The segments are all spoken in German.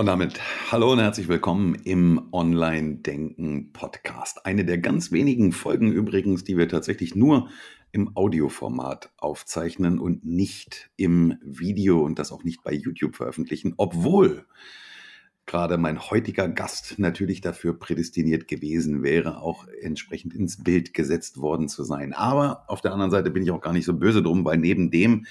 Und damit hallo und herzlich willkommen im Online-Denken-Podcast. Eine der ganz wenigen Folgen übrigens, die wir tatsächlich nur im Audioformat aufzeichnen und nicht im Video und das auch nicht bei YouTube veröffentlichen, obwohl gerade mein heutiger Gast natürlich dafür prädestiniert gewesen wäre, auch entsprechend ins Bild gesetzt worden zu sein. Aber auf der anderen Seite bin ich auch gar nicht so böse drum, weil neben dem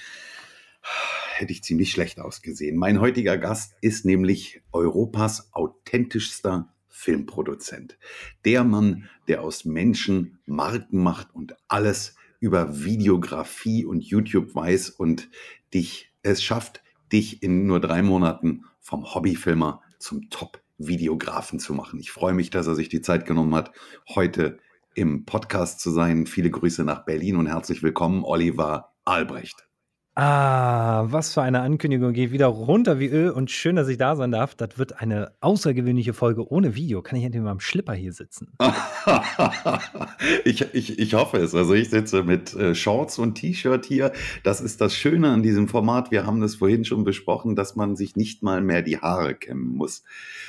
hätte ich ziemlich schlecht ausgesehen. Mein heutiger Gast ist nämlich Europas authentischster Filmproduzent. Der Mann, der aus Menschen Marken macht und alles über Videografie und YouTube weiß und dich es schafft, dich in nur drei Monaten vom Hobbyfilmer zum Top-Videografen zu machen. Ich freue mich, dass er sich die Zeit genommen hat, heute im Podcast zu sein. Viele Grüße nach Berlin und herzlich willkommen, Oliver Albrecht. Ah, was für eine Ankündigung. Geht wieder runter wie Öl und schön, dass ich da sein darf. Das wird eine außergewöhnliche Folge ohne Video. Kann ich endlich mal am Schlipper hier sitzen? ich, ich, ich hoffe es. Also ich sitze mit äh, Shorts und T-Shirt hier. Das ist das Schöne an diesem Format. Wir haben das vorhin schon besprochen, dass man sich nicht mal mehr die Haare kämmen muss,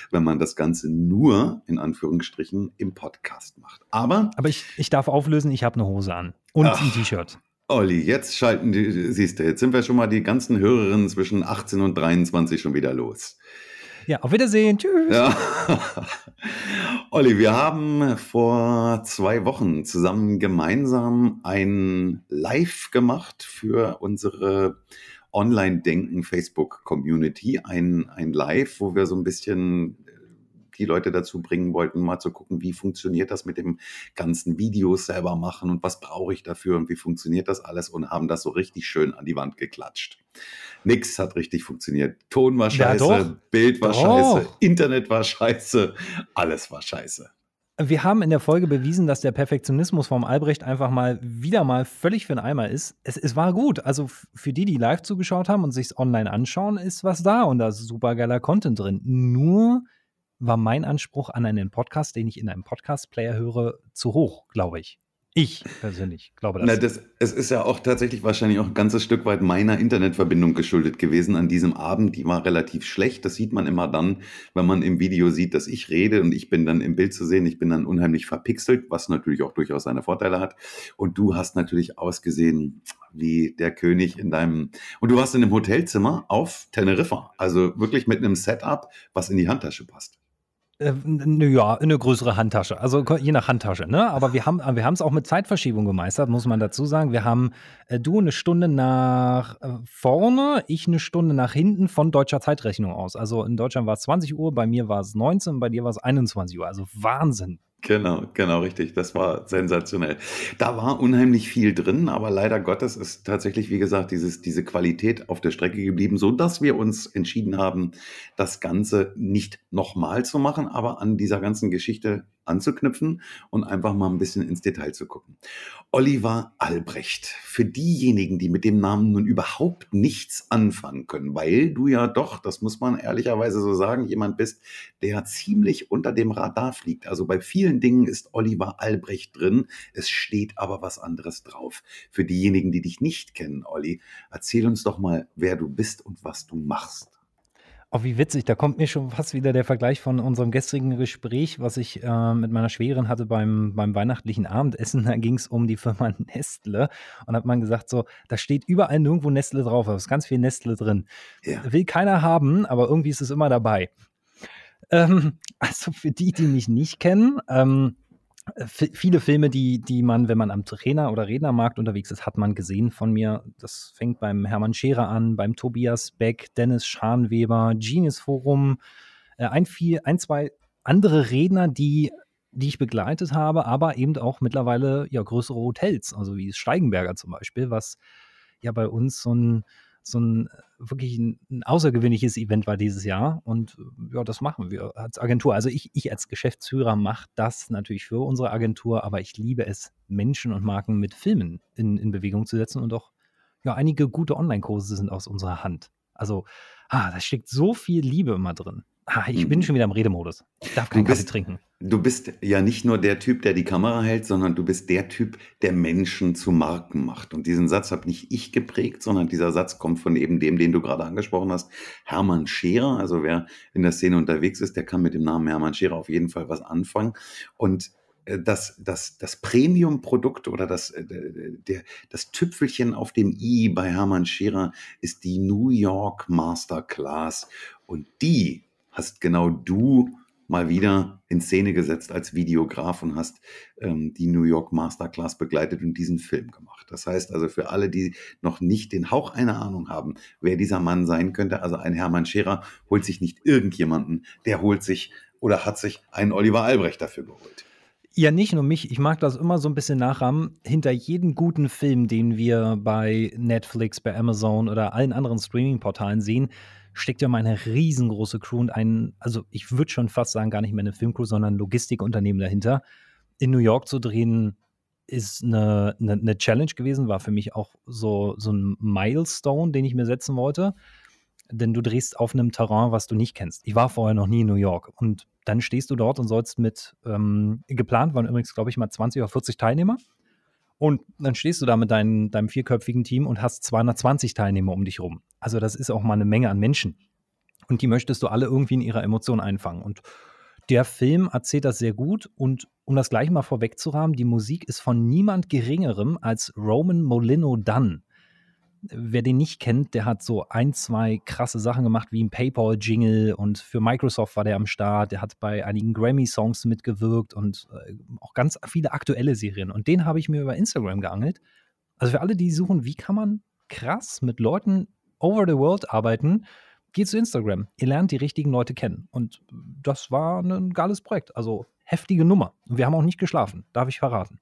wenn man das Ganze nur in Anführungsstrichen im Podcast macht. Aber, Aber ich, ich darf auflösen, ich habe eine Hose an und Ach. ein T-Shirt. Olli, jetzt schalten die, siehst du, jetzt sind wir schon mal die ganzen Hörerinnen zwischen 18 und 23 schon wieder los. Ja, auf Wiedersehen. Tschüss. Ja. Olli, wir haben vor zwei Wochen zusammen gemeinsam ein Live gemacht für unsere Online-Denken Facebook-Community. Ein, ein Live, wo wir so ein bisschen die Leute dazu bringen wollten, mal zu gucken, wie funktioniert das mit dem ganzen Videos selber machen und was brauche ich dafür und wie funktioniert das alles und haben das so richtig schön an die Wand geklatscht. Nix hat richtig funktioniert. Ton war scheiße, ja, Bild war doch. scheiße, Internet war scheiße, alles war scheiße. Wir haben in der Folge bewiesen, dass der Perfektionismus vom Albrecht einfach mal wieder mal völlig für den Eimer ist. Es, es war gut. Also für die, die live zugeschaut haben und sich es online anschauen, ist was da und da ist super geiler Content drin. Nur war mein Anspruch an einen Podcast, den ich in einem Podcast-Player höre, zu hoch, glaube ich. Ich persönlich glaube das. Na, das. Es ist ja auch tatsächlich wahrscheinlich auch ein ganzes Stück weit meiner Internetverbindung geschuldet gewesen an diesem Abend. Die war relativ schlecht. Das sieht man immer dann, wenn man im Video sieht, dass ich rede und ich bin dann im Bild zu sehen. Ich bin dann unheimlich verpixelt, was natürlich auch durchaus seine Vorteile hat. Und du hast natürlich ausgesehen wie der König in deinem. Und du warst in einem Hotelzimmer auf Teneriffa. Also wirklich mit einem Setup, was in die Handtasche passt. Äh, ja, eine größere Handtasche. Also je nach Handtasche, ne? Aber wir haben wir es auch mit Zeitverschiebung gemeistert, muss man dazu sagen. Wir haben äh, du eine Stunde nach äh, vorne, ich eine Stunde nach hinten von deutscher Zeitrechnung aus. Also in Deutschland war es 20 Uhr, bei mir war es 19, bei dir war es 21 Uhr. Also Wahnsinn. Genau, genau, richtig. Das war sensationell. Da war unheimlich viel drin, aber leider Gottes ist tatsächlich, wie gesagt, dieses, diese Qualität auf der Strecke geblieben, so dass wir uns entschieden haben, das Ganze nicht nochmal zu machen, aber an dieser ganzen Geschichte anzuknüpfen und einfach mal ein bisschen ins Detail zu gucken. Oliver Albrecht, für diejenigen, die mit dem Namen nun überhaupt nichts anfangen können, weil du ja doch, das muss man ehrlicherweise so sagen, jemand bist, der ziemlich unter dem Radar fliegt. Also bei vielen Dingen ist Oliver Albrecht drin, es steht aber was anderes drauf. Für diejenigen, die dich nicht kennen, Olli, erzähl uns doch mal, wer du bist und was du machst. Oh, wie witzig, da kommt mir schon fast wieder der Vergleich von unserem gestrigen Gespräch, was ich äh, mit meiner Schwägerin hatte beim, beim weihnachtlichen Abendessen. Da ging es um die Firma Nestle und hat man gesagt, so, da steht überall nirgendwo Nestle drauf, da ist ganz viel Nestle drin. Ja. Will keiner haben, aber irgendwie ist es immer dabei. Ähm, also für die, die mich nicht kennen, ähm, viele Filme, die, die man, wenn man am Trainer- oder Rednermarkt unterwegs ist, hat man gesehen von mir. Das fängt beim Hermann Scherer an, beim Tobias Beck, Dennis Scharnweber, Genius Forum, äh, ein, viel, ein, zwei andere Redner, die, die ich begleitet habe, aber eben auch mittlerweile ja größere Hotels, also wie Steigenberger zum Beispiel, was ja bei uns so ein so ein wirklich ein, ein, außergewöhnliches Event war dieses Jahr. Und ja, das machen wir als Agentur. Also ich, ich als Geschäftsführer mache das natürlich für unsere Agentur, aber ich liebe es, Menschen und Marken mit Filmen in, in Bewegung zu setzen und auch ja, einige gute Online-Kurse sind aus unserer Hand. Also, ah, da steckt so viel Liebe immer drin. Ah, ich bin mhm. schon wieder im Redemodus. Ich darf keinen Kaffee trinken. Du bist ja nicht nur der Typ, der die Kamera hält, sondern du bist der Typ, der Menschen zu Marken macht. Und diesen Satz habe nicht ich geprägt, sondern dieser Satz kommt von eben dem, den du gerade angesprochen hast, Hermann Scherer. Also wer in der Szene unterwegs ist, der kann mit dem Namen Hermann Scherer auf jeden Fall was anfangen. Und äh, das, das, das Premium-Produkt oder das, äh, der, das Tüpfelchen auf dem i bei Hermann Scherer ist die New York Masterclass. Und die hast genau du mal wieder in Szene gesetzt als Videograf und hast ähm, die New York Masterclass begleitet und diesen Film gemacht. Das heißt also für alle, die noch nicht den Hauch einer Ahnung haben, wer dieser Mann sein könnte, also ein Hermann Scherer holt sich nicht irgendjemanden, der holt sich oder hat sich einen Oliver Albrecht dafür geholt. Ja, nicht nur mich. Ich mag das immer so ein bisschen nachrahmen. Hinter jedem guten Film, den wir bei Netflix, bei Amazon oder allen anderen Streaming-Portalen sehen, steckt ja mal eine riesengroße Crew und ein, also ich würde schon fast sagen, gar nicht mehr eine Filmcrew, sondern ein Logistikunternehmen dahinter. In New York zu drehen, ist eine, eine, eine, Challenge gewesen, war für mich auch so, so ein Milestone, den ich mir setzen wollte. Denn du drehst auf einem Terrain, was du nicht kennst. Ich war vorher noch nie in New York. Und dann stehst du dort und sollst mit, ähm, geplant waren übrigens, glaube ich, mal 20 oder 40 Teilnehmer. Und dann stehst du da mit dein, deinem vierköpfigen Team und hast 220 Teilnehmer um dich rum. Also das ist auch mal eine Menge an Menschen. Und die möchtest du alle irgendwie in ihrer Emotion einfangen. Und der Film erzählt das sehr gut. Und um das gleich mal vorwegzurahmen, die Musik ist von niemand Geringerem als Roman Molino Dunn wer den nicht kennt, der hat so ein, zwei krasse Sachen gemacht, wie ein PayPal-Jingle und für Microsoft war der am Start. Der hat bei einigen Grammy-Songs mitgewirkt und äh, auch ganz viele aktuelle Serien. Und den habe ich mir über Instagram geangelt. Also für alle, die suchen, wie kann man krass mit Leuten over the world arbeiten, geht zu Instagram. Ihr lernt die richtigen Leute kennen. Und das war ein geiles Projekt. Also heftige Nummer. Und wir haben auch nicht geschlafen, darf ich verraten.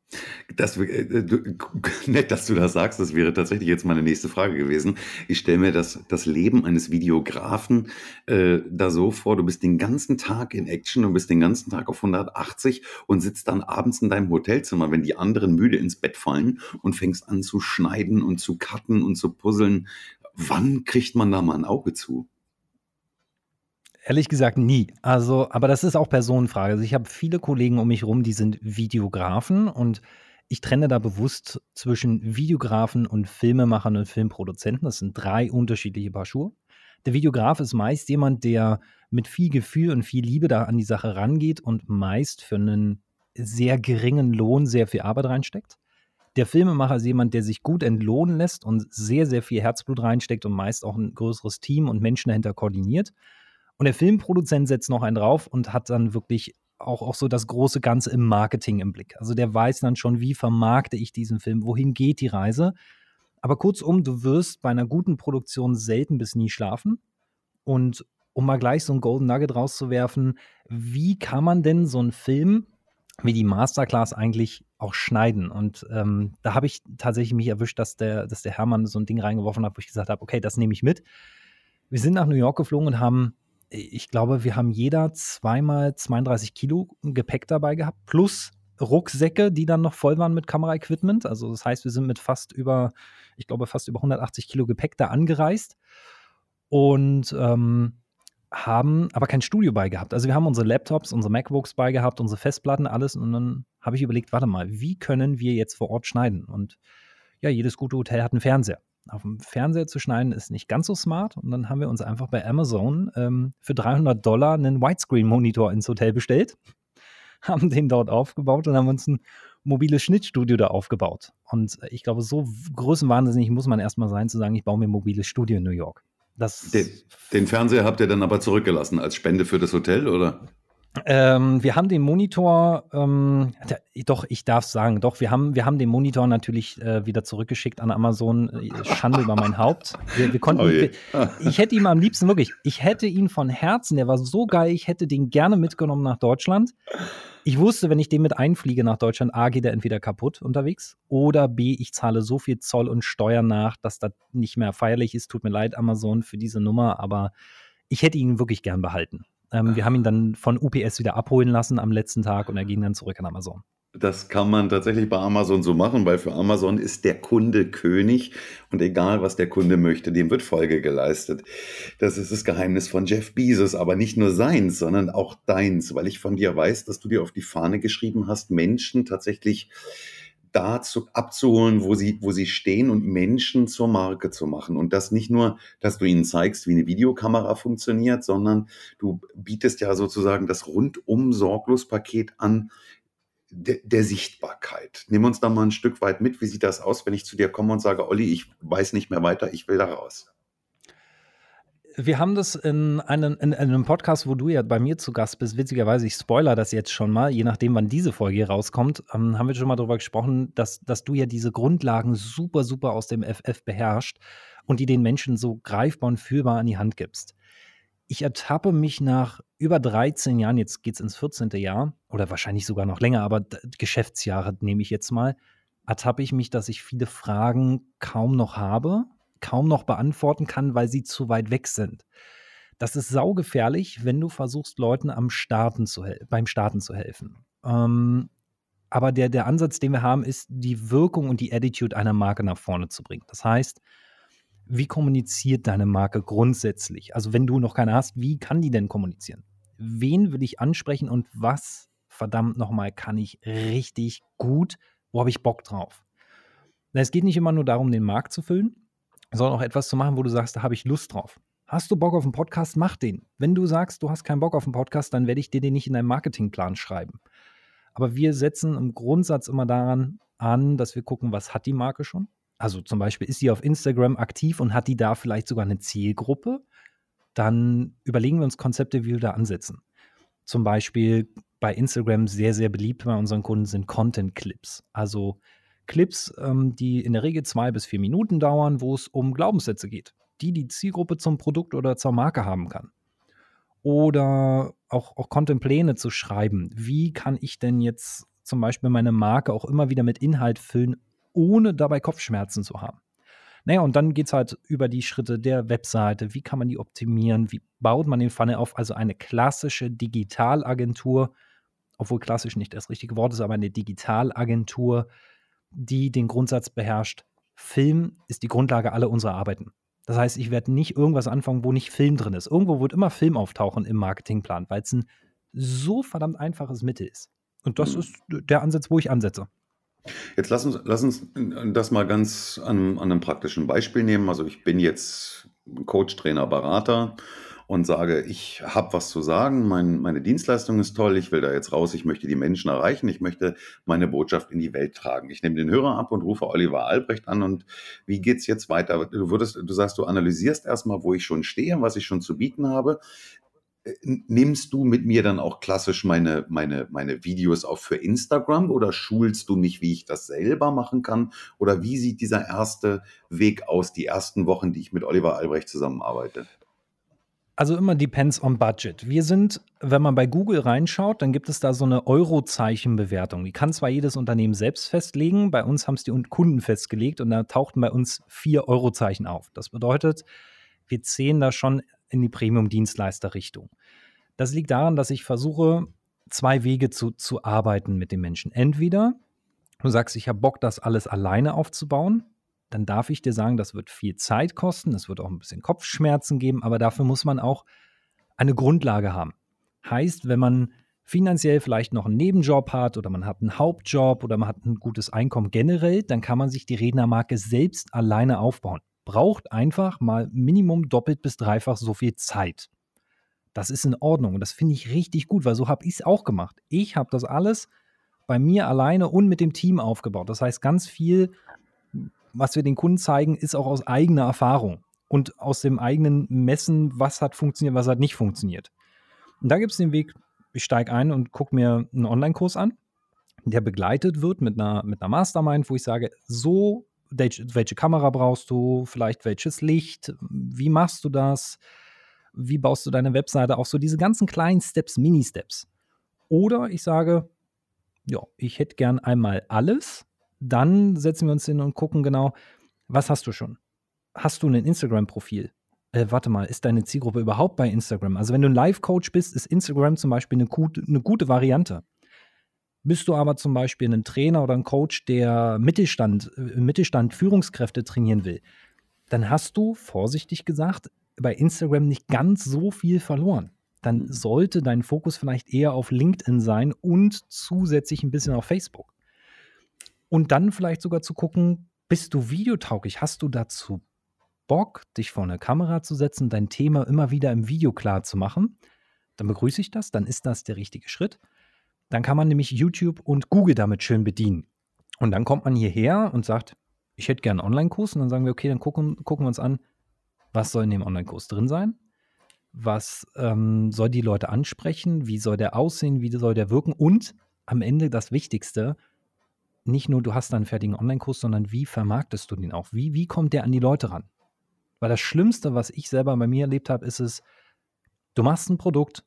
Das, äh, du, nett, dass du das sagst. Das wäre tatsächlich jetzt meine nächste Frage gewesen. Ich stelle mir das, das Leben eines Videografen äh, da so vor, du bist den ganzen Tag in Action, du bist den ganzen Tag auf 180 und sitzt dann abends in deinem Hotelzimmer, wenn die anderen müde ins Bett fallen und fängst an zu schneiden und zu cutten und zu puzzeln. Wann kriegt man da mal ein Auge zu? Ehrlich gesagt nie. Also, aber das ist auch Personenfrage. Also ich habe viele Kollegen um mich rum, die sind Videografen und ich trenne da bewusst zwischen Videografen und Filmemachern und Filmproduzenten. Das sind drei unterschiedliche Paar Schuhe. Der Videograf ist meist jemand, der mit viel Gefühl und viel Liebe da an die Sache rangeht und meist für einen sehr geringen Lohn sehr viel Arbeit reinsteckt. Der Filmemacher ist jemand, der sich gut entlohnen lässt und sehr, sehr viel Herzblut reinsteckt und meist auch ein größeres Team und Menschen dahinter koordiniert. Und der Filmproduzent setzt noch einen drauf und hat dann wirklich auch, auch so das große Ganze im Marketing im Blick. Also der weiß dann schon, wie vermarkte ich diesen Film, wohin geht die Reise. Aber kurzum, du wirst bei einer guten Produktion selten bis nie schlafen. Und um mal gleich so ein Golden Nugget rauszuwerfen, wie kann man denn so einen Film wie die Masterclass eigentlich auch schneiden? Und ähm, da habe ich tatsächlich mich erwischt, dass der, dass der Hermann so ein Ding reingeworfen hat, wo ich gesagt habe, okay, das nehme ich mit. Wir sind nach New York geflogen und haben ich glaube, wir haben jeder zweimal 32 Kilo Gepäck dabei gehabt, plus Rucksäcke, die dann noch voll waren mit Kameraequipment. Also das heißt, wir sind mit fast über, ich glaube, fast über 180 Kilo Gepäck da angereist und ähm, haben aber kein Studio bei gehabt. Also wir haben unsere Laptops, unsere MacBooks bei gehabt, unsere Festplatten, alles. Und dann habe ich überlegt, warte mal, wie können wir jetzt vor Ort schneiden? Und ja, jedes gute Hotel hat einen Fernseher auf dem Fernseher zu schneiden ist nicht ganz so smart. Und dann haben wir uns einfach bei Amazon ähm, für 300 Dollar einen Widescreen-Monitor ins Hotel bestellt, haben den dort aufgebaut und haben uns ein mobiles Schnittstudio da aufgebaut. Und ich glaube, so größenwahnsinnig muss man erstmal sein, zu sagen, ich baue mir ein mobiles Studio in New York. Den, den Fernseher habt ihr dann aber zurückgelassen als Spende für das Hotel, oder? Ähm, wir haben den Monitor, ähm, doch, ich darf sagen, doch, wir haben, wir haben den Monitor natürlich äh, wieder zurückgeschickt an Amazon. Äh, Schande über mein Haupt. Wir, wir konnten, oh wir, ich hätte ihn am liebsten wirklich, ich hätte ihn von Herzen, der war so geil, ich hätte den gerne mitgenommen nach Deutschland. Ich wusste, wenn ich den mit einfliege nach Deutschland, A, geht er entweder kaputt unterwegs oder B, ich zahle so viel Zoll und Steuern nach, dass das nicht mehr feierlich ist. Tut mir leid, Amazon, für diese Nummer, aber ich hätte ihn wirklich gern behalten. Ähm, wir haben ihn dann von UPS wieder abholen lassen am letzten Tag und er ging dann zurück an Amazon. Das kann man tatsächlich bei Amazon so machen, weil für Amazon ist der Kunde König und egal, was der Kunde möchte, dem wird Folge geleistet. Das ist das Geheimnis von Jeff Bezos, aber nicht nur seins, sondern auch deins, weil ich von dir weiß, dass du dir auf die Fahne geschrieben hast, Menschen tatsächlich da zu, abzuholen, wo sie, wo sie stehen und Menschen zur Marke zu machen. Und das nicht nur, dass du ihnen zeigst, wie eine Videokamera funktioniert, sondern du bietest ja sozusagen das rundum sorglos Paket an der, der Sichtbarkeit. Nimm uns da mal ein Stück weit mit. Wie sieht das aus, wenn ich zu dir komme und sage, Olli, ich weiß nicht mehr weiter, ich will da raus? Wir haben das in einem, in einem Podcast, wo du ja bei mir zu Gast bist, witzigerweise, ich spoiler das jetzt schon mal, je nachdem, wann diese Folge hier rauskommt, ähm, haben wir schon mal darüber gesprochen, dass, dass du ja diese Grundlagen super, super aus dem FF beherrschst und die den Menschen so greifbar und fühlbar an die Hand gibst. Ich ertappe mich nach über 13 Jahren, jetzt geht es ins 14. Jahr oder wahrscheinlich sogar noch länger, aber Geschäftsjahre nehme ich jetzt mal, ertappe ich mich, dass ich viele Fragen kaum noch habe kaum noch beantworten kann, weil sie zu weit weg sind. Das ist saugefährlich, wenn du versuchst, Leuten am Starten zu beim Starten zu helfen. Ähm, aber der, der Ansatz, den wir haben, ist, die Wirkung und die Attitude einer Marke nach vorne zu bringen. Das heißt, wie kommuniziert deine Marke grundsätzlich? Also, wenn du noch keine hast, wie kann die denn kommunizieren? Wen will ich ansprechen und was, verdammt nochmal, kann ich richtig gut? Wo habe ich Bock drauf? Es geht nicht immer nur darum, den Markt zu füllen, sondern auch etwas zu machen, wo du sagst, da habe ich Lust drauf. Hast du Bock auf einen Podcast? Mach den. Wenn du sagst, du hast keinen Bock auf einen Podcast, dann werde ich dir den nicht in deinem Marketingplan schreiben. Aber wir setzen im Grundsatz immer daran an, dass wir gucken, was hat die Marke schon? Also zum Beispiel, ist sie auf Instagram aktiv und hat die da vielleicht sogar eine Zielgruppe? Dann überlegen wir uns Konzepte, wie wir da ansetzen. Zum Beispiel bei Instagram sehr, sehr beliebt bei unseren Kunden sind Content-Clips. Also Clips, ähm, die in der Regel zwei bis vier Minuten dauern, wo es um Glaubenssätze geht, die die Zielgruppe zum Produkt oder zur Marke haben kann. Oder auch, auch Content-Pläne zu schreiben. Wie kann ich denn jetzt zum Beispiel meine Marke auch immer wieder mit Inhalt füllen, ohne dabei Kopfschmerzen zu haben? Naja, und dann geht es halt über die Schritte der Webseite. Wie kann man die optimieren? Wie baut man den Funnel auf? Also eine klassische Digitalagentur, obwohl klassisch nicht das richtige Wort ist, aber eine Digitalagentur, die den Grundsatz beherrscht, Film ist die Grundlage aller unserer Arbeiten. Das heißt, ich werde nicht irgendwas anfangen, wo nicht Film drin ist. Irgendwo wird immer Film auftauchen im Marketingplan, weil es ein so verdammt einfaches Mittel ist. Und das mhm. ist der Ansatz, wo ich ansetze. Jetzt lass uns, lass uns das mal ganz an, an einem praktischen Beispiel nehmen. Also ich bin jetzt Coach, Trainer, Berater und sage, ich habe was zu sagen, mein, meine Dienstleistung ist toll, ich will da jetzt raus, ich möchte die Menschen erreichen, ich möchte meine Botschaft in die Welt tragen. Ich nehme den Hörer ab und rufe Oliver Albrecht an und wie geht's jetzt weiter? Du würdest, du sagst, du analysierst erstmal, wo ich schon stehe, was ich schon zu bieten habe. Äh, nimmst du mit mir dann auch klassisch meine, meine, meine Videos auf für Instagram oder schulst du mich, wie ich das selber machen kann? Oder wie sieht dieser erste Weg aus, die ersten Wochen, die ich mit Oliver Albrecht zusammenarbeite? Also immer depends on budget. Wir sind, wenn man bei Google reinschaut, dann gibt es da so eine Eurozeichenbewertung. Die kann zwar jedes Unternehmen selbst festlegen, bei uns haben es die Kunden festgelegt und da tauchten bei uns vier Eurozeichen auf. Das bedeutet, wir zählen da schon in die Premium-Dienstleister-Richtung. Das liegt daran, dass ich versuche, zwei Wege zu, zu arbeiten mit den Menschen. Entweder du sagst, ich habe Bock, das alles alleine aufzubauen, dann darf ich dir sagen, das wird viel Zeit kosten, es wird auch ein bisschen Kopfschmerzen geben, aber dafür muss man auch eine Grundlage haben. Heißt, wenn man finanziell vielleicht noch einen Nebenjob hat oder man hat einen Hauptjob oder man hat ein gutes Einkommen generell, dann kann man sich die Rednermarke selbst alleine aufbauen. Braucht einfach mal Minimum doppelt bis dreifach so viel Zeit. Das ist in Ordnung und das finde ich richtig gut, weil so habe ich es auch gemacht. Ich habe das alles bei mir alleine und mit dem Team aufgebaut. Das heißt, ganz viel was wir den Kunden zeigen, ist auch aus eigener Erfahrung und aus dem eigenen Messen, was hat funktioniert, was hat nicht funktioniert. Und da gibt es den Weg, ich steige ein und gucke mir einen Online-Kurs an, der begleitet wird mit einer, mit einer Mastermind, wo ich sage, so, welche Kamera brauchst du, vielleicht welches Licht, wie machst du das, wie baust du deine Webseite auf, so diese ganzen kleinen Steps, Mini-Steps. Oder ich sage, ja, ich hätte gern einmal alles dann setzen wir uns hin und gucken genau, was hast du schon? Hast du ein Instagram-Profil? Äh, warte mal, ist deine Zielgruppe überhaupt bei Instagram? Also wenn du ein Live-Coach bist, ist Instagram zum Beispiel eine gute, eine gute Variante. Bist du aber zum Beispiel ein Trainer oder ein Coach, der Mittelstand, äh, Mittelstand Führungskräfte trainieren will, dann hast du, vorsichtig gesagt, bei Instagram nicht ganz so viel verloren. Dann mhm. sollte dein Fokus vielleicht eher auf LinkedIn sein und zusätzlich ein bisschen auf Facebook. Und dann vielleicht sogar zu gucken, bist du videotauglich? Hast du dazu Bock, dich vor eine Kamera zu setzen, dein Thema immer wieder im Video klar zu machen? Dann begrüße ich das, dann ist das der richtige Schritt. Dann kann man nämlich YouTube und Google damit schön bedienen. Und dann kommt man hierher und sagt, ich hätte gerne einen Online-Kurs. Und dann sagen wir, okay, dann gucken, gucken wir uns an, was soll in dem Online-Kurs drin sein? Was ähm, soll die Leute ansprechen? Wie soll der aussehen? Wie soll der wirken? Und am Ende das Wichtigste, nicht nur du hast einen fertigen Online-Kurs, sondern wie vermarktest du den auch? Wie, wie kommt der an die Leute ran? Weil das Schlimmste, was ich selber bei mir erlebt habe, ist es, du machst ein Produkt,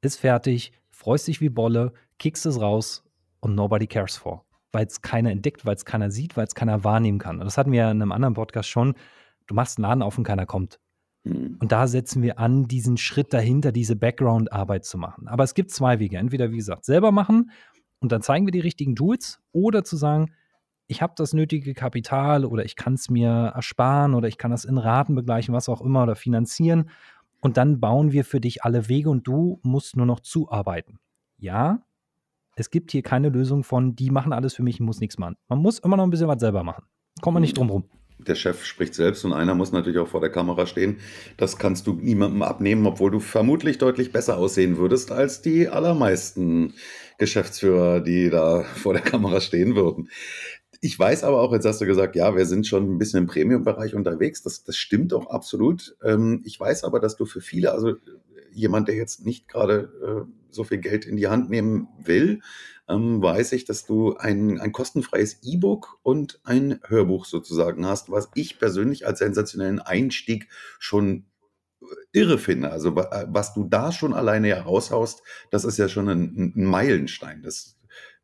ist fertig, freust dich wie Bolle, kickst es raus und nobody cares for. Weil es keiner entdeckt, weil es keiner sieht, weil es keiner wahrnehmen kann. Und das hatten wir ja in einem anderen Podcast schon. Du machst einen Laden auf und keiner kommt. Mhm. Und da setzen wir an, diesen Schritt dahinter, diese Background-Arbeit zu machen. Aber es gibt zwei Wege. Entweder, wie gesagt, selber machen und dann zeigen wir die richtigen Tools oder zu sagen, ich habe das nötige Kapital oder ich kann es mir ersparen oder ich kann das in Raten begleichen, was auch immer oder finanzieren. Und dann bauen wir für dich alle Wege und du musst nur noch zuarbeiten. Ja, es gibt hier keine Lösung von, die machen alles für mich, ich muss nichts machen. Man muss immer noch ein bisschen was selber machen. Kommt man nicht drum rum der Chef spricht selbst und einer muss natürlich auch vor der Kamera stehen. Das kannst du niemandem abnehmen, obwohl du vermutlich deutlich besser aussehen würdest als die allermeisten Geschäftsführer, die da vor der Kamera stehen würden. Ich weiß aber auch, jetzt hast du gesagt, ja, wir sind schon ein bisschen im Premium-Bereich unterwegs. Das, das stimmt auch absolut. Ähm, ich weiß aber, dass du für viele, also jemand, der jetzt nicht gerade äh, so viel Geld in die Hand nehmen will, ähm, weiß ich, dass du ein, ein kostenfreies E-Book und ein Hörbuch sozusagen hast, was ich persönlich als sensationellen Einstieg schon äh, irre finde. Also äh, was du da schon alleine heraushaust, das ist ja schon ein, ein Meilenstein. Das,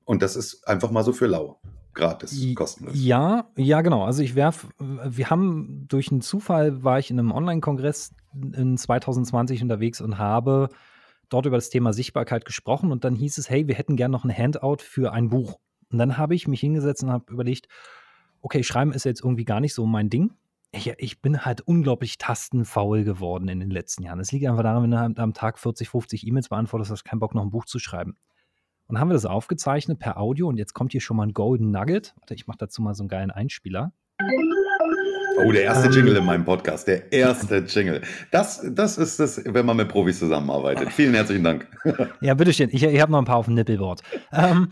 und das ist einfach mal so für lau gratis, kostenlos. Ja, ja, genau. Also ich werf, wir haben durch einen Zufall war ich in einem Online-Kongress in 2020 unterwegs und habe dort über das Thema Sichtbarkeit gesprochen und dann hieß es, hey, wir hätten gerne noch ein Handout für ein Buch. Und dann habe ich mich hingesetzt und habe überlegt, okay, schreiben ist jetzt irgendwie gar nicht so mein Ding. Ich, ich, bin halt unglaublich tastenfaul geworden in den letzten Jahren. Es liegt einfach daran, wenn du halt am Tag 40, 50 E-Mails beantwortest, hast du keinen Bock, noch ein Buch zu schreiben. Und dann haben wir das aufgezeichnet per Audio und jetzt kommt hier schon mal ein Golden Nugget. Warte, ich mache dazu mal so einen geilen Einspieler. Oh, der erste Jingle in meinem Podcast, der erste Jingle. Das, das ist das, wenn man mit Profis zusammenarbeitet. Vielen herzlichen Dank. Ja, bitteschön. Ich, ich habe noch ein paar auf dem Nippelboard. Ähm,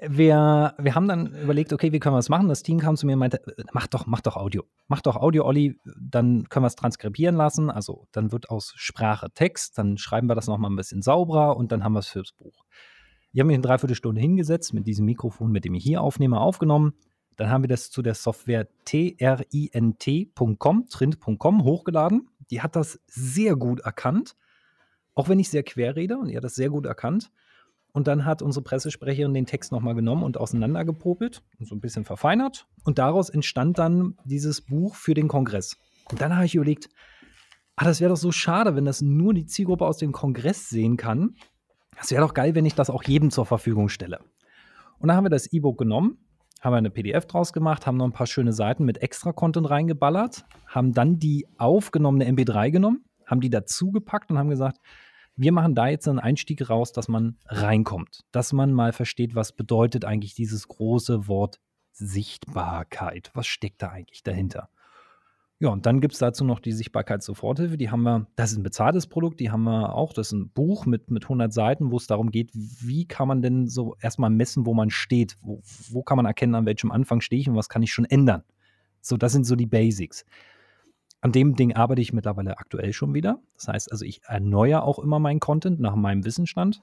wir, wir haben dann überlegt, okay, wie können wir das machen? Das Team kam zu mir und meinte, mach doch, mach doch Audio. Mach doch Audio, Olli, dann können wir es transkribieren lassen. Also dann wird aus Sprache Text, dann schreiben wir das nochmal ein bisschen sauberer und dann haben wir es fürs Buch. Ich habe mich eine Dreiviertelstunde hingesetzt, mit diesem Mikrofon, mit dem ich hier aufnehme, aufgenommen dann haben wir das zu der Software trint.com, trint.com hochgeladen. Die hat das sehr gut erkannt, auch wenn ich sehr quer rede und ihr hat das sehr gut erkannt. Und dann hat unsere Pressesprecherin den Text nochmal genommen und auseinandergepopelt und so ein bisschen verfeinert. Und daraus entstand dann dieses Buch für den Kongress. Und dann habe ich überlegt, ah, das wäre doch so schade, wenn das nur die Zielgruppe aus dem Kongress sehen kann. Das wäre doch geil, wenn ich das auch jedem zur Verfügung stelle. Und dann haben wir das E-Book genommen haben wir eine PDF draus gemacht, haben noch ein paar schöne Seiten mit extra Content reingeballert, haben dann die aufgenommene MP3 genommen, haben die dazugepackt und haben gesagt, wir machen da jetzt einen Einstieg raus, dass man reinkommt, dass man mal versteht, was bedeutet eigentlich dieses große Wort Sichtbarkeit. Was steckt da eigentlich dahinter? Ja, und dann gibt es dazu noch die Sichtbarkeitssoforthilfe. Die haben wir, das ist ein bezahltes Produkt, die haben wir auch. Das ist ein Buch mit, mit 100 Seiten, wo es darum geht, wie kann man denn so erstmal messen, wo man steht? Wo, wo kann man erkennen, an welchem Anfang stehe ich und was kann ich schon ändern? So, das sind so die Basics. An dem Ding arbeite ich mittlerweile aktuell schon wieder. Das heißt also, ich erneuere auch immer meinen Content nach meinem Wissensstand.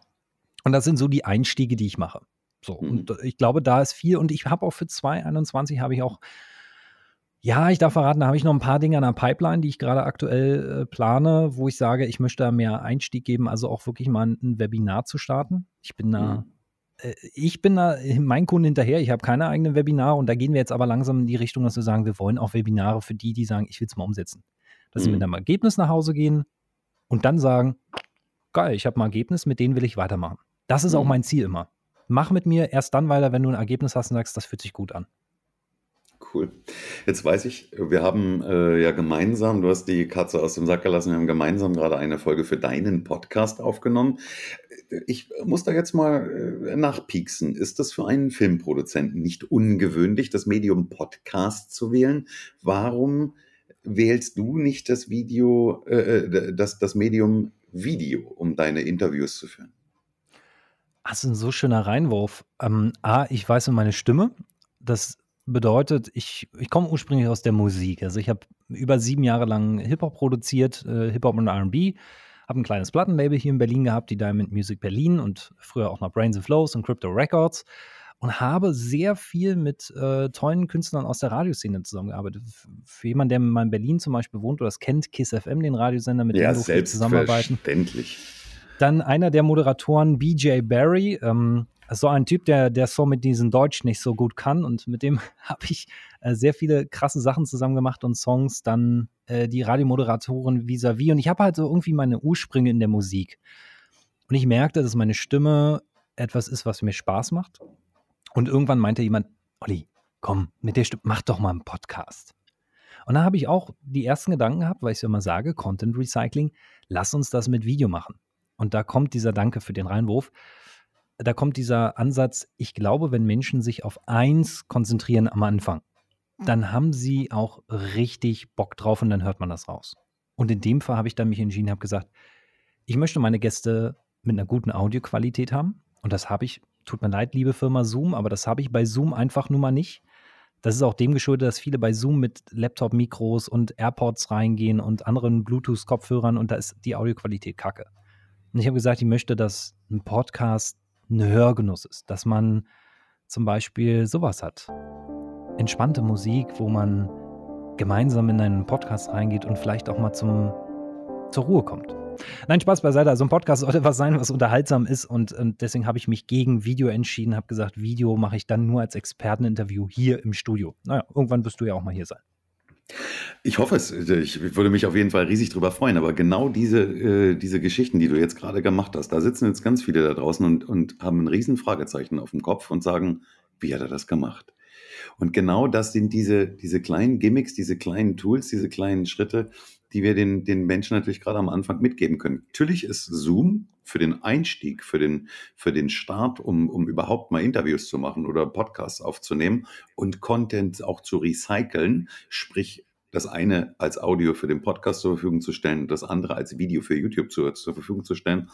Und das sind so die Einstiege, die ich mache. So, mhm. und ich glaube, da ist viel. Und ich habe auch für 2021 habe ich auch ja, ich darf verraten, da habe ich noch ein paar Dinge an der Pipeline, die ich gerade aktuell äh, plane, wo ich sage, ich möchte da mehr Einstieg geben, also auch wirklich mal ein, ein Webinar zu starten. Ich bin da, mhm. äh, ich bin da mein Kunden hinterher, ich habe keine eigenen Webinare und da gehen wir jetzt aber langsam in die Richtung, dass wir sagen, wir wollen auch Webinare für die, die sagen, ich will es mal umsetzen. Dass mhm. sie mit einem Ergebnis nach Hause gehen und dann sagen, geil, ich habe ein Ergebnis, mit denen will ich weitermachen. Das ist mhm. auch mein Ziel immer. mach mit mir erst dann weiter, wenn du ein Ergebnis hast und sagst, das fühlt sich gut an. Cool. Jetzt weiß ich, wir haben äh, ja gemeinsam, du hast die Katze aus dem Sack gelassen, wir haben gemeinsam gerade eine Folge für deinen Podcast aufgenommen. Ich muss da jetzt mal äh, nachpieksen. Ist das für einen Filmproduzenten nicht ungewöhnlich, das Medium Podcast zu wählen? Warum wählst du nicht das Video, äh, äh das, das Medium Video, um deine Interviews zu führen? Das ist ein so schöner Reinwurf. Ähm, A, ich weiß um meine Stimme. Das bedeutet, ich, ich komme ursprünglich aus der Musik. Also ich habe über sieben Jahre lang Hip-Hop produziert, äh, Hip-Hop und RB. Habe ein kleines Plattenlabel hier in Berlin gehabt, die Diamond Music Berlin und früher auch noch Brains and Flows und Crypto Records. Und habe sehr viel mit äh, tollen Künstlern aus der Radioszene zusammengearbeitet. Für jemanden, der mal in Berlin zum Beispiel wohnt oder das kennt, Kiss FM, den Radiosender, mit ja, dem wir zusammenarbeiten. Selbstverständlich. Dann einer der Moderatoren, BJ Barry, ähm, so ein Typ, der, der so mit diesem Deutsch nicht so gut kann und mit dem habe ich äh, sehr viele krasse Sachen zusammen gemacht und Songs, dann äh, die Radiomoderatoren vis-à-vis und ich habe halt so irgendwie meine Ursprünge in der Musik. Und ich merkte, dass meine Stimme etwas ist, was mir Spaß macht. Und irgendwann meinte jemand, Olli, komm, mit der Stimme, mach doch mal einen Podcast. Und da habe ich auch die ersten Gedanken gehabt, weil ich es immer sage, Content Recycling, lass uns das mit Video machen. Und da kommt dieser Danke für den Reinwurf da kommt dieser Ansatz, ich glaube, wenn Menschen sich auf eins konzentrieren am Anfang, dann haben sie auch richtig Bock drauf und dann hört man das raus. Und in dem Fall habe ich dann mich entschieden, habe gesagt, ich möchte meine Gäste mit einer guten Audioqualität haben. Und das habe ich, tut mir leid, liebe Firma Zoom, aber das habe ich bei Zoom einfach nur mal nicht. Das ist auch dem geschuldet, dass viele bei Zoom mit Laptop-Mikros und AirPods reingehen und anderen Bluetooth-Kopfhörern und da ist die Audioqualität kacke. Und ich habe gesagt, ich möchte, dass ein Podcast ein Hörgenuss ist, dass man zum Beispiel sowas hat. Entspannte Musik, wo man gemeinsam in einen Podcast reingeht und vielleicht auch mal zum, zur Ruhe kommt. Nein, Spaß beiseite. Also ein Podcast sollte was sein, was unterhaltsam ist und, und deswegen habe ich mich gegen Video entschieden, habe gesagt, Video mache ich dann nur als Experteninterview hier im Studio. Naja, irgendwann wirst du ja auch mal hier sein. Ich hoffe es. Ich würde mich auf jeden Fall riesig drüber freuen. Aber genau diese, äh, diese Geschichten, die du jetzt gerade gemacht hast, da sitzen jetzt ganz viele da draußen und, und haben ein riesen Fragezeichen auf dem Kopf und sagen, wie hat er das gemacht? Und genau das sind diese, diese kleinen Gimmicks, diese kleinen Tools, diese kleinen Schritte, die wir den, den Menschen natürlich gerade am Anfang mitgeben können. Natürlich ist Zoom für den Einstieg, für den, für den Start, um, um überhaupt mal Interviews zu machen oder Podcasts aufzunehmen und Content auch zu recyceln, sprich das eine als Audio für den Podcast zur Verfügung zu stellen das andere als Video für YouTube zu, zur Verfügung zu stellen.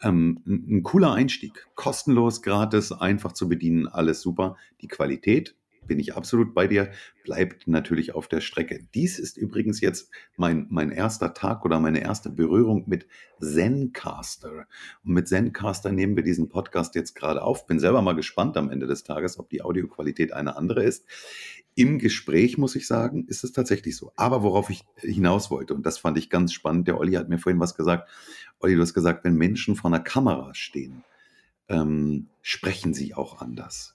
Ähm, ein cooler Einstieg. Kostenlos, gratis, einfach zu bedienen, alles super. Die Qualität bin ich absolut bei dir, bleibt natürlich auf der Strecke. Dies ist übrigens jetzt mein, mein erster Tag oder meine erste Berührung mit Zencaster. Und mit Zencaster nehmen wir diesen Podcast jetzt gerade auf. Bin selber mal gespannt am Ende des Tages, ob die Audioqualität eine andere ist. Im Gespräch, muss ich sagen, ist es tatsächlich so. Aber worauf ich hinaus wollte, und das fand ich ganz spannend, der Olli hat mir vorhin was gesagt. Olli, du hast gesagt, wenn Menschen vor einer Kamera stehen, ähm, sprechen sie auch anders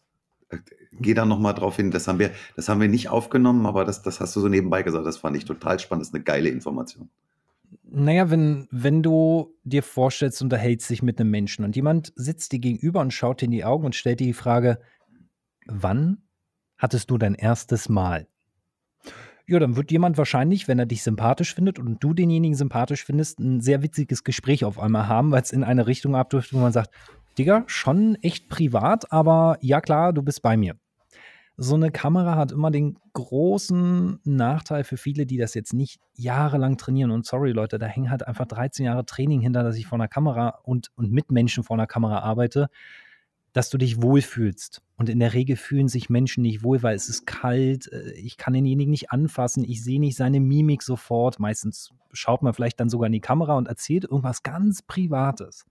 geh da nochmal drauf hin. Das haben wir, das haben wir nicht aufgenommen, aber das, das hast du so nebenbei gesagt. Das fand ich total spannend. Das ist eine geile Information. Naja, wenn, wenn du dir vorstellst, unterhältst dich mit einem Menschen und jemand sitzt dir gegenüber und schaut dir in die Augen und stellt dir die Frage, wann hattest du dein erstes Mal? Ja, dann wird jemand wahrscheinlich, wenn er dich sympathisch findet und du denjenigen sympathisch findest, ein sehr witziges Gespräch auf einmal haben, weil es in eine Richtung abdriftet, wo man sagt, Digga, schon echt privat, aber ja klar, du bist bei mir. So eine Kamera hat immer den großen Nachteil für viele, die das jetzt nicht jahrelang trainieren. Und sorry, Leute, da hängen halt einfach 13 Jahre Training hinter, dass ich vor einer Kamera und, und mit Menschen vor einer Kamera arbeite, dass du dich wohlfühlst. Und in der Regel fühlen sich Menschen nicht wohl, weil es ist kalt, äh, ich kann denjenigen nicht anfassen, ich sehe nicht seine Mimik sofort. Meistens schaut man vielleicht dann sogar in die Kamera und erzählt irgendwas ganz Privates.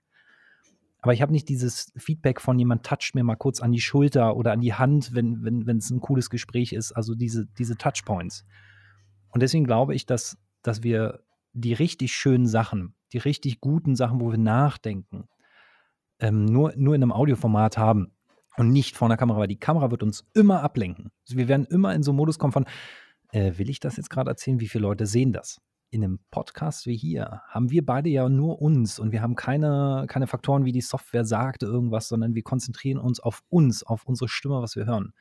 Aber ich habe nicht dieses Feedback von jemand toucht mir mal kurz an die Schulter oder an die Hand, wenn wenn wenn, es ein cooles Gespräch ist. Also diese, diese Touchpoints. Und deswegen glaube ich, dass, dass wir die richtig schönen Sachen, die richtig guten Sachen, wo wir nachdenken, ähm, nur, nur in einem Audioformat haben und nicht vor einer Kamera, weil die Kamera wird uns immer ablenken. Also wir werden immer in so einen Modus kommen von, äh, will ich das jetzt gerade erzählen? Wie viele Leute sehen das? In einem Podcast wie hier haben wir beide ja nur uns und wir haben keine, keine Faktoren, wie die Software sagt irgendwas, sondern wir konzentrieren uns auf uns, auf unsere Stimme, was wir hören.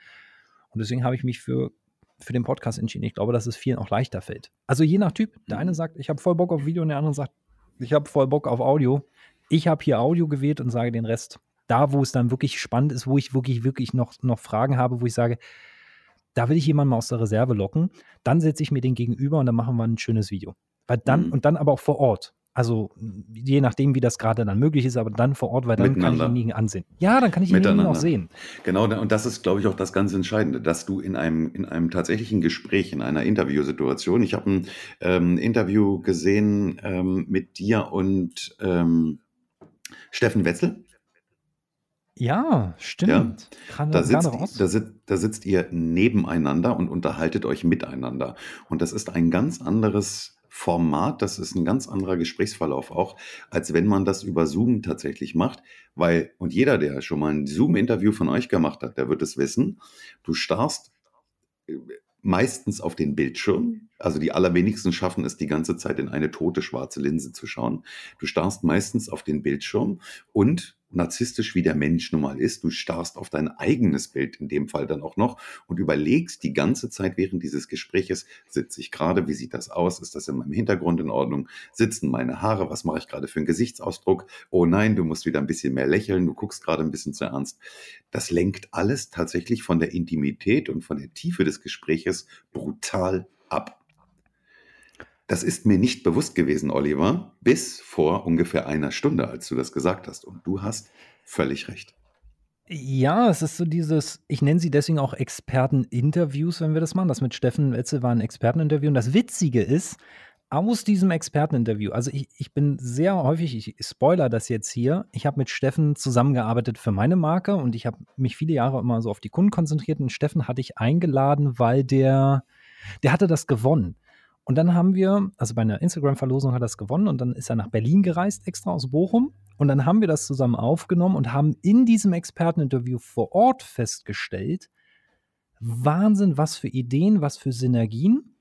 Und deswegen habe ich mich für, für den Podcast entschieden. Ich glaube, dass es vielen auch leichter fällt. Also je nach Typ. Der eine sagt, ich habe voll Bock auf Video und der andere sagt, ich habe voll Bock auf Audio. Ich habe hier Audio gewählt und sage den Rest. Da, wo es dann wirklich spannend ist, wo ich wirklich, wirklich noch, noch Fragen habe, wo ich sage, da will ich jemanden mal aus der Reserve locken. Dann setze ich mir den gegenüber und dann machen wir ein schönes Video. Weil dann, mhm. und dann aber auch vor Ort. Also je nachdem, wie das gerade dann möglich ist, aber dann vor Ort, weil dann kann ich denjenigen ansehen. Ja, dann kann ich denjenigen auch sehen. Genau, und das ist, glaube ich, auch das ganz Entscheidende, dass du in einem, in einem tatsächlichen Gespräch, in einer Interviewsituation, ich habe ein ähm, Interview gesehen ähm, mit dir und ähm, Steffen Wetzel. Ja, stimmt. Ja, Gerade, da, sitzt, da, sitzt, da sitzt ihr nebeneinander und unterhaltet euch miteinander. Und das ist ein ganz anderes Format, das ist ein ganz anderer Gesprächsverlauf auch, als wenn man das über Zoom tatsächlich macht. Weil, und jeder, der schon mal ein Zoom-Interview von euch gemacht hat, der wird es wissen, du starrst äh, meistens auf den Bildschirm. Also die allerwenigsten schaffen es die ganze Zeit in eine tote schwarze Linse zu schauen. Du starrst meistens auf den Bildschirm und narzisstisch wie der Mensch nun mal ist, du starrst auf dein eigenes Bild in dem Fall dann auch noch und überlegst die ganze Zeit während dieses Gespräches, sitze ich gerade, wie sieht das aus, ist das in meinem Hintergrund in Ordnung, sitzen meine Haare, was mache ich gerade für einen Gesichtsausdruck, oh nein, du musst wieder ein bisschen mehr lächeln, du guckst gerade ein bisschen zu ernst. Das lenkt alles tatsächlich von der Intimität und von der Tiefe des Gespräches brutal ab. Das ist mir nicht bewusst gewesen, Oliver, bis vor ungefähr einer Stunde, als du das gesagt hast. Und du hast völlig recht. Ja, es ist so dieses, ich nenne sie deswegen auch Experteninterviews, wenn wir das machen. Das mit Steffen Wetzel war ein Experteninterview. Und das Witzige ist, aus diesem Experteninterview, also ich, ich bin sehr häufig, ich spoiler das jetzt hier, ich habe mit Steffen zusammengearbeitet für meine Marke und ich habe mich viele Jahre immer so auf die Kunden konzentriert und Steffen hatte ich eingeladen, weil der, der hatte das gewonnen. Und dann haben wir, also bei einer Instagram-Verlosung hat er das gewonnen und dann ist er nach Berlin gereist, extra aus Bochum. Und dann haben wir das zusammen aufgenommen und haben in diesem Experteninterview vor Ort festgestellt, Wahnsinn, was für Ideen, was für Synergien.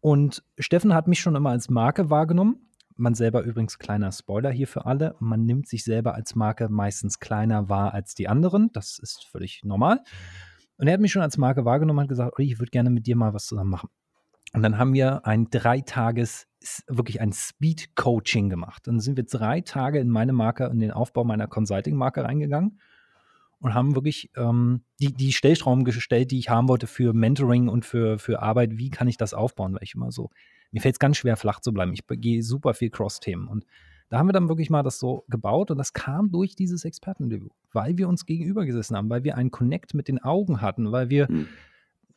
Und Steffen hat mich schon immer als Marke wahrgenommen. Man selber übrigens kleiner Spoiler hier für alle. Man nimmt sich selber als Marke meistens kleiner wahr als die anderen. Das ist völlig normal. Und er hat mich schon als Marke wahrgenommen und hat gesagt, ich würde gerne mit dir mal was zusammen machen. Und dann haben wir ein dreitages, wirklich ein Speed-Coaching gemacht. Dann sind wir drei Tage in meine Marke, in den Aufbau meiner Consulting-Marke reingegangen und haben wirklich ähm, die, die Stellschrauben gestellt, die ich haben wollte für Mentoring und für, für Arbeit. Wie kann ich das aufbauen? Weil ich immer so, mir fällt es ganz schwer, flach zu bleiben. Ich gehe super viel Cross-Themen. Und da haben wir dann wirklich mal das so gebaut und das kam durch dieses Experteninterview, weil wir uns gegenüber gesessen haben, weil wir einen Connect mit den Augen hatten, weil wir mhm.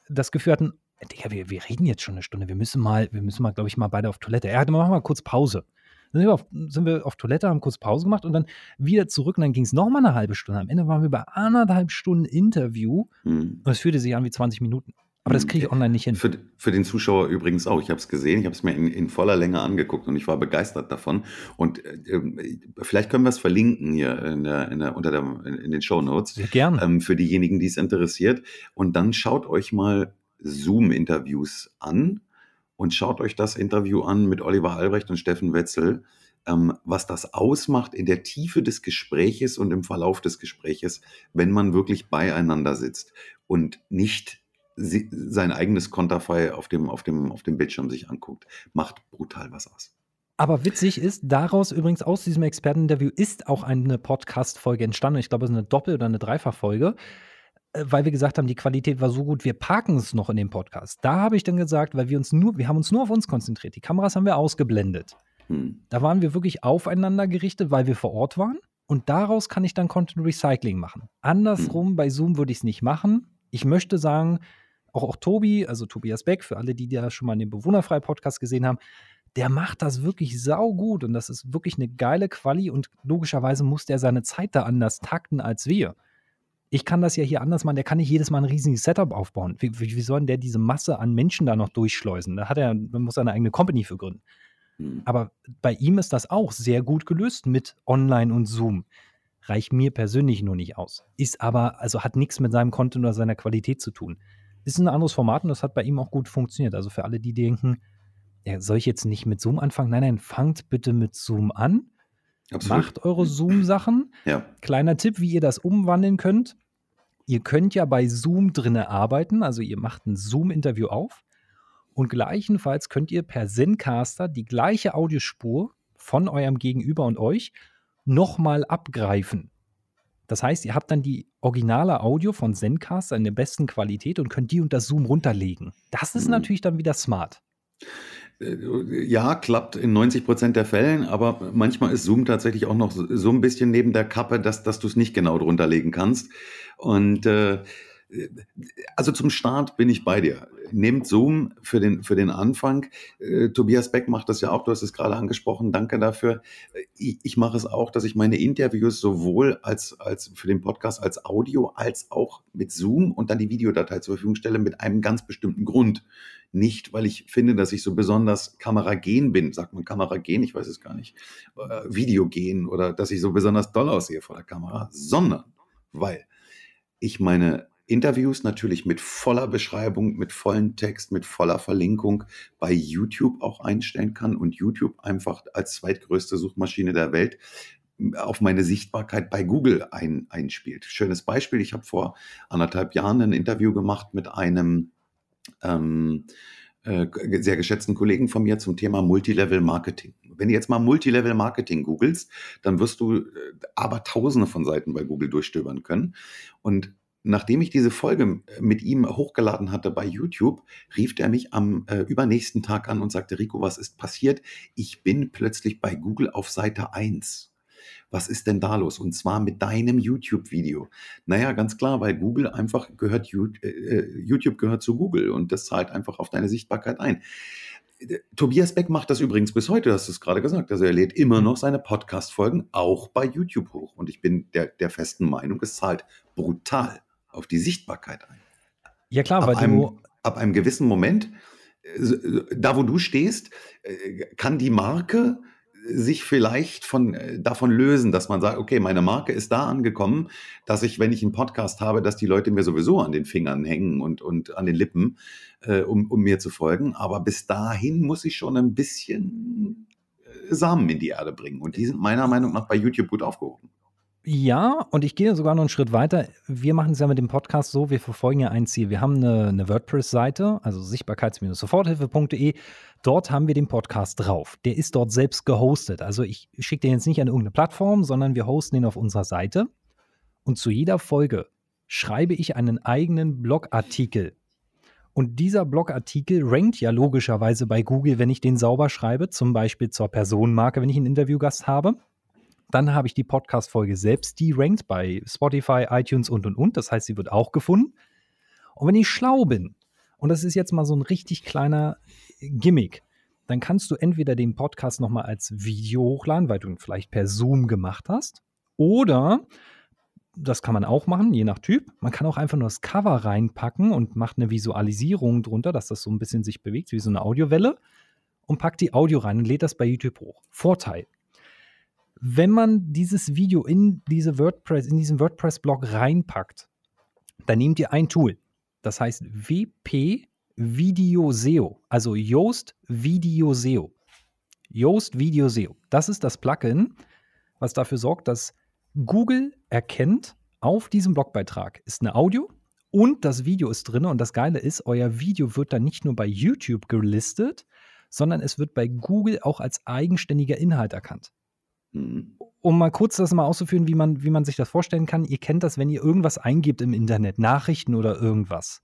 das Gefühl hatten, Digga, wir, wir reden jetzt schon eine Stunde. Wir müssen mal, wir müssen mal, glaube ich, mal beide auf Toilette. Ja, dann machen wir mal kurz Pause. Dann sind wir, auf, sind wir auf Toilette, haben kurz Pause gemacht und dann wieder zurück und dann ging es nochmal eine halbe Stunde. Am Ende waren wir bei anderthalb Stunden Interview mhm. und es fühlte sich an wie 20 Minuten. Aber das kriege ich online nicht hin. Für, für, den Zuschauer übrigens auch. Ich habe es gesehen, ich habe es mir in, in, voller Länge angeguckt und ich war begeistert davon. Und äh, vielleicht können wir es verlinken hier in der, in der, unter der, in den Show Notes. Sehr gerne. Ähm, für diejenigen, die es interessiert. Und dann schaut euch mal Zoom-Interviews an und schaut euch das Interview an mit Oliver Albrecht und Steffen Wetzel, ähm, was das ausmacht in der Tiefe des Gespräches und im Verlauf des Gespräches, wenn man wirklich beieinander sitzt und nicht sein eigenes Konterfei auf dem, auf, dem, auf dem Bildschirm sich anguckt. Macht brutal was aus. Aber witzig ist, daraus übrigens aus diesem Experteninterview ist auch eine Podcast-Folge entstanden. Ich glaube, es ist eine Doppel- oder eine Dreifachfolge. Äh, weil wir gesagt haben, die Qualität war so gut, wir parken es noch in dem Podcast. Da habe ich dann gesagt, weil wir uns nur, wir haben uns nur auf uns konzentriert. Die Kameras haben wir ausgeblendet. Hm. Da waren wir wirklich aufeinander gerichtet, weil wir vor Ort waren. Und daraus kann ich dann Content Recycling machen. Andersrum, hm. bei Zoom würde ich es nicht machen. Ich möchte sagen, auch, auch Tobi, also Tobias Beck, für alle, die da schon mal den Bewohnerfrei-Podcast gesehen haben, der macht das wirklich saugut und das ist wirklich eine geile Quali und logischerweise muss der seine Zeit da anders takten als wir ich kann das ja hier anders machen, der kann nicht jedes Mal ein riesiges Setup aufbauen. Wie, wie, wie soll denn der diese Masse an Menschen da noch durchschleusen? Da hat er, man muss eine eigene Company für gründen. Mhm. Aber bei ihm ist das auch sehr gut gelöst mit Online und Zoom. Reicht mir persönlich nur nicht aus. Ist aber, also hat nichts mit seinem Content oder seiner Qualität zu tun. Ist ein anderes Format und das hat bei ihm auch gut funktioniert. Also für alle, die denken, ja, soll ich jetzt nicht mit Zoom anfangen? Nein, nein, fangt bitte mit Zoom an. Absolut. Macht eure Zoom-Sachen. Ja. Kleiner Tipp, wie ihr das umwandeln könnt. Ihr könnt ja bei Zoom drinne arbeiten, also ihr macht ein Zoom-Interview auf und gleichenfalls könnt ihr per Zencaster die gleiche Audiospur von eurem Gegenüber und euch nochmal abgreifen. Das heißt, ihr habt dann die originale Audio von Zencaster in der besten Qualität und könnt die unter Zoom runterlegen. Das ist Mhm. natürlich dann wieder smart. Äh, Ja, klappt in 90 Prozent der Fällen, aber manchmal ist Zoom tatsächlich auch noch so ein bisschen neben der Kappe, dass, dass du es nicht genau drunter legen kannst. Und äh, also zum Start bin ich bei dir. Nehmt Zoom für den, für den Anfang. Äh, Tobias Beck macht das ja auch, du hast es gerade angesprochen, danke dafür. Äh, Ich, ich mache es auch, dass ich meine Interviews sowohl als, als für den Podcast als Audio als auch mit Zoom und dann die Videodatei zur Verfügung stelle mit einem ganz bestimmten Grund. Nicht, weil ich finde, dass ich so besonders kameragen bin, sagt man kameragen, ich weiß es gar nicht, äh, Videogen oder dass ich so besonders doll aussehe vor der Kamera, sondern weil ich meine Interviews natürlich mit voller Beschreibung, mit vollen Text, mit voller Verlinkung bei YouTube auch einstellen kann und YouTube einfach als zweitgrößte Suchmaschine der Welt auf meine Sichtbarkeit bei Google ein, einspielt. Schönes Beispiel, ich habe vor anderthalb Jahren ein Interview gemacht mit einem ähm, äh, sehr geschätzten Kollegen von mir zum Thema Multilevel Marketing. Wenn du jetzt mal Multilevel Marketing googelst, dann wirst du äh, aber tausende von Seiten bei Google durchstöbern können. Und nachdem ich diese Folge mit ihm hochgeladen hatte bei YouTube, rief er mich am äh, übernächsten Tag an und sagte, Rico, was ist passiert? Ich bin plötzlich bei Google auf Seite 1. Was ist denn da los? Und zwar mit deinem YouTube-Video. Naja, ganz klar, weil Google einfach gehört, YouTube gehört zu Google und das zahlt einfach auf deine Sichtbarkeit ein. Tobias Beck macht das übrigens bis heute, du hast es gerade gesagt. Also er lädt immer noch seine Podcast-Folgen auch bei YouTube hoch. Und ich bin der, der festen Meinung, es zahlt brutal auf die Sichtbarkeit ein. Ja, klar, ab weil einem, du. ab einem gewissen Moment, äh, da wo du stehst, äh, kann die Marke sich vielleicht von, äh, davon lösen, dass man sagt, okay, meine Marke ist da angekommen, dass ich, wenn ich einen Podcast habe, dass die Leute mir sowieso an den Fingern hängen und, und an den Lippen, äh, um, um mir zu folgen. Aber bis dahin muss ich schon ein bisschen äh, Samen in die Erde bringen. Und die sind meiner Meinung nach bei YouTube gut aufgehoben. Ja, und ich gehe sogar noch einen Schritt weiter. Wir machen es ja mit dem Podcast so, wir verfolgen ja ein Ziel. Wir haben eine, eine WordPress-Seite, also sichtbarkeits-soforthilfe.de. Dort haben wir den Podcast drauf. Der ist dort selbst gehostet. Also ich schicke den jetzt nicht an irgendeine Plattform, sondern wir hosten den auf unserer Seite. Und zu jeder Folge schreibe ich einen eigenen Blogartikel. Und dieser Blogartikel rankt ja logischerweise bei Google, wenn ich den sauber schreibe, zum Beispiel zur Personenmarke, wenn ich einen Interviewgast habe. Dann habe ich die Podcast-Folge selbst, die rankt bei Spotify, iTunes und und und. Das heißt, sie wird auch gefunden. Und wenn ich schlau bin, und das ist jetzt mal so ein richtig kleiner Gimmick, dann kannst du entweder den Podcast nochmal als Video hochladen, weil du ihn vielleicht per Zoom gemacht hast, oder das kann man auch machen, je nach Typ. Man kann auch einfach nur das Cover reinpacken und macht eine Visualisierung drunter, dass das so ein bisschen sich bewegt, wie so eine Audiowelle, und packt die Audio rein und lädt das bei YouTube hoch. Vorteil. Wenn man dieses Video in diese WordPress, in diesen WordPress-Blog reinpackt, dann nehmt ihr ein Tool. Das heißt WP Video SEO, also Yoast Video SEO. Yoast Video SEO. Das ist das Plugin, was dafür sorgt, dass Google erkennt, auf diesem Blogbeitrag ist eine Audio und das Video ist drin. Und das Geile ist, euer Video wird dann nicht nur bei YouTube gelistet, sondern es wird bei Google auch als eigenständiger Inhalt erkannt. Mhm. Um mal kurz das mal auszuführen, wie man, wie man sich das vorstellen kann. Ihr kennt das, wenn ihr irgendwas eingibt im Internet, Nachrichten oder irgendwas.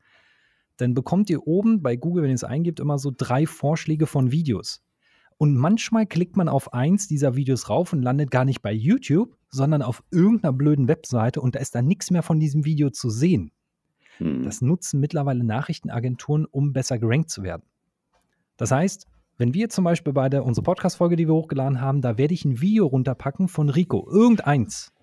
Dann bekommt ihr oben bei Google, wenn ihr es eingibt, immer so drei Vorschläge von Videos. Und manchmal klickt man auf eins dieser Videos rauf und landet gar nicht bei YouTube, sondern auf irgendeiner blöden Webseite und da ist dann nichts mehr von diesem Video zu sehen. Mhm. Das nutzen mittlerweile Nachrichtenagenturen, um besser gerankt zu werden. Das heißt, wenn wir zum Beispiel bei der unsere Podcast-Folge, die wir hochgeladen haben, da werde ich ein Video runterpacken von Rico, irgendeins.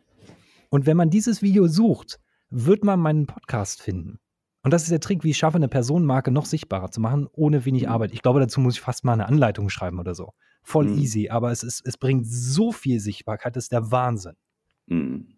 Und wenn man dieses Video sucht, wird man meinen Podcast finden. Und das ist der Trick, wie ich schaffe, eine Personenmarke noch sichtbarer zu machen, ohne wenig Mhm. Arbeit. Ich glaube, dazu muss ich fast mal eine Anleitung schreiben oder so. Voll Mhm. easy, aber es, ist, es bringt so viel Sichtbarkeit, das ist der Wahnsinn. Mhm.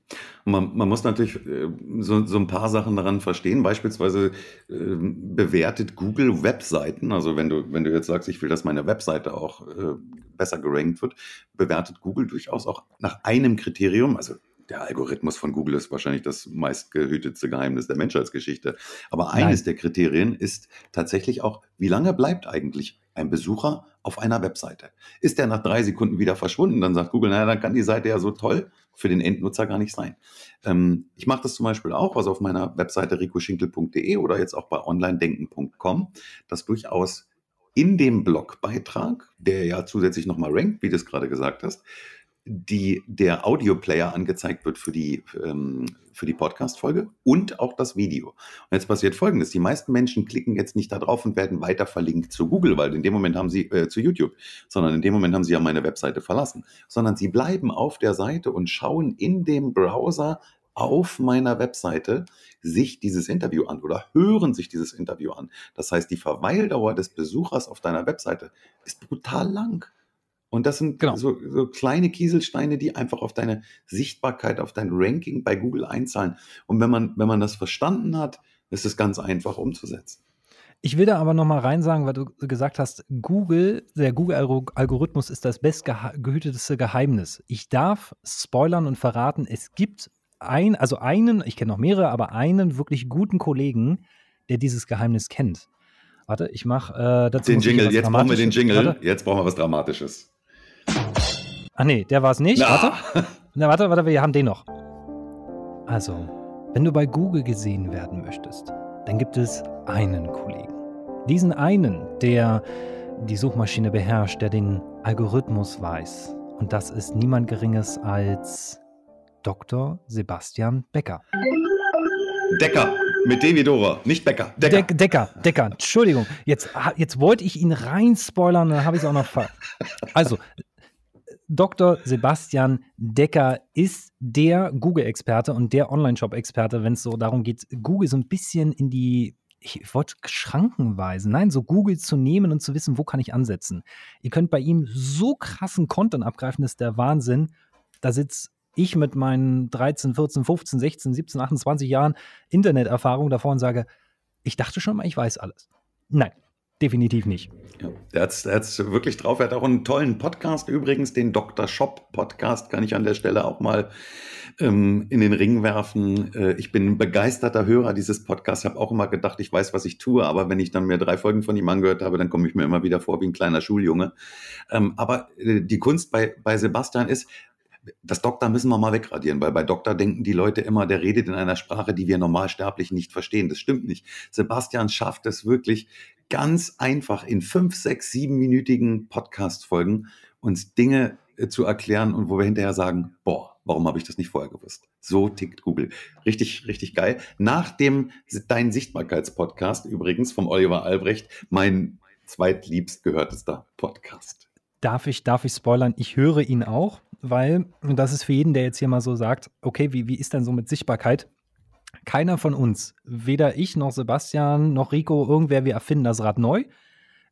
Man, man muss natürlich äh, so, so ein paar Sachen daran verstehen. Beispielsweise äh, bewertet Google Webseiten. Also wenn du, wenn du jetzt sagst, ich will, dass meine Webseite auch äh, besser gerankt wird, bewertet Google durchaus auch nach einem Kriterium. Also der Algorithmus von Google ist wahrscheinlich das meistgehütetste Geheimnis der Menschheitsgeschichte. Aber eines Nein. der Kriterien ist tatsächlich auch, wie lange bleibt eigentlich ein Besucher auf einer Webseite? Ist der nach drei Sekunden wieder verschwunden? Dann sagt Google, naja, dann kann die Seite ja so toll für den Endnutzer gar nicht sein. Ähm, ich mache das zum Beispiel auch, also auf meiner Webseite ricoschinkel.de oder jetzt auch bei onlinedenken.com, dass durchaus in dem Blogbeitrag, der ja zusätzlich nochmal rankt, wie du es gerade gesagt hast, die, der Audioplayer angezeigt wird für die, ähm, für die Podcast-Folge und auch das Video. Und jetzt passiert Folgendes. Die meisten Menschen klicken jetzt nicht da drauf und werden weiter verlinkt zu Google, weil in dem Moment haben sie, äh, zu YouTube, sondern in dem Moment haben sie ja meine Webseite verlassen, sondern sie bleiben auf der Seite und schauen in dem Browser auf meiner Webseite sich dieses Interview an oder hören sich dieses Interview an. Das heißt, die Verweildauer des Besuchers auf deiner Webseite ist brutal lang. Und das sind genau. so, so, kleine Kieselsteine, die einfach auf deine Sichtbarkeit, auf dein Ranking bei Google einzahlen. Und wenn man, wenn man das verstanden hat, ist es ganz einfach umzusetzen. Ich will da aber noch mal rein sagen, weil du gesagt hast, Google, der Google-Algorithmus ist das bestgehütetste Geheimnis. Ich darf spoilern und verraten, es gibt ein, also einen, ich kenne noch mehrere, aber einen wirklich guten Kollegen, der dieses Geheimnis kennt. Warte, ich mache äh, dazu. Den Jingle, jetzt brauchen wir den Jingle. Warte. Jetzt brauchen wir was Dramatisches. Ach nee, der war es nicht. Na. Warte. Na, warte, warte, wir haben den noch. Also, wenn du bei Google gesehen werden möchtest, dann gibt es einen Kollegen. Diesen einen, der die Suchmaschine beherrscht, der den Algorithmus weiß. Und das ist niemand Geringes als Dr. Sebastian Becker. Decker, mit Devidora, nicht Becker. Decker. De Decker, Decker, Entschuldigung. Jetzt, jetzt wollte ich ihn rein spoilern, dann habe ich es auch noch ver. Also, Dr. Sebastian Decker ist der Google-Experte und der Online-Shop-Experte, wenn es so darum geht, Google so ein bisschen in die, ich wollte Schranken weisen, nein, so Google zu nehmen und zu wissen, wo kann ich ansetzen. Ihr könnt bei ihm so krassen Content abgreifen, das ist der Wahnsinn. Da sitzt ich mit meinen 13, 14, 15, 16, 17, 28 Jahren Interneterfahrung davor und sage, ich dachte schon mal, ich weiß alles. Nein, definitiv nicht. Ja, der hat es wirklich drauf. Er hat auch einen tollen Podcast übrigens, den Dr. Shop Podcast, kann ich an der Stelle auch mal ähm, in den Ring werfen. Äh, ich bin ein begeisterter Hörer dieses Podcasts, habe auch immer gedacht, ich weiß, was ich tue, aber wenn ich dann mir drei Folgen von ihm angehört habe, dann komme ich mir immer wieder vor wie ein kleiner Schuljunge. Ähm, aber äh, die Kunst bei, bei Sebastian ist, das Doktor müssen wir mal wegradieren, weil bei Doktor denken die Leute immer, der redet in einer Sprache, die wir Normalsterblich nicht verstehen. Das stimmt nicht. Sebastian schafft es wirklich ganz einfach in fünf, sechs, siebenminütigen Podcast-Folgen uns Dinge äh, zu erklären und wo wir hinterher sagen, boah, warum habe ich das nicht vorher gewusst? So tickt Google. Richtig, richtig geil. Nach dem Dein Sichtbarkeitspodcast übrigens vom Oliver Albrecht, mein zweitliebst gehörtester Podcast. Darf ich, darf ich spoilern? Ich höre ihn auch weil, und das ist für jeden, der jetzt hier mal so sagt, okay, wie, wie ist denn so mit Sichtbarkeit? Keiner von uns, weder ich noch Sebastian noch Rico, irgendwer, wir erfinden das Rad neu.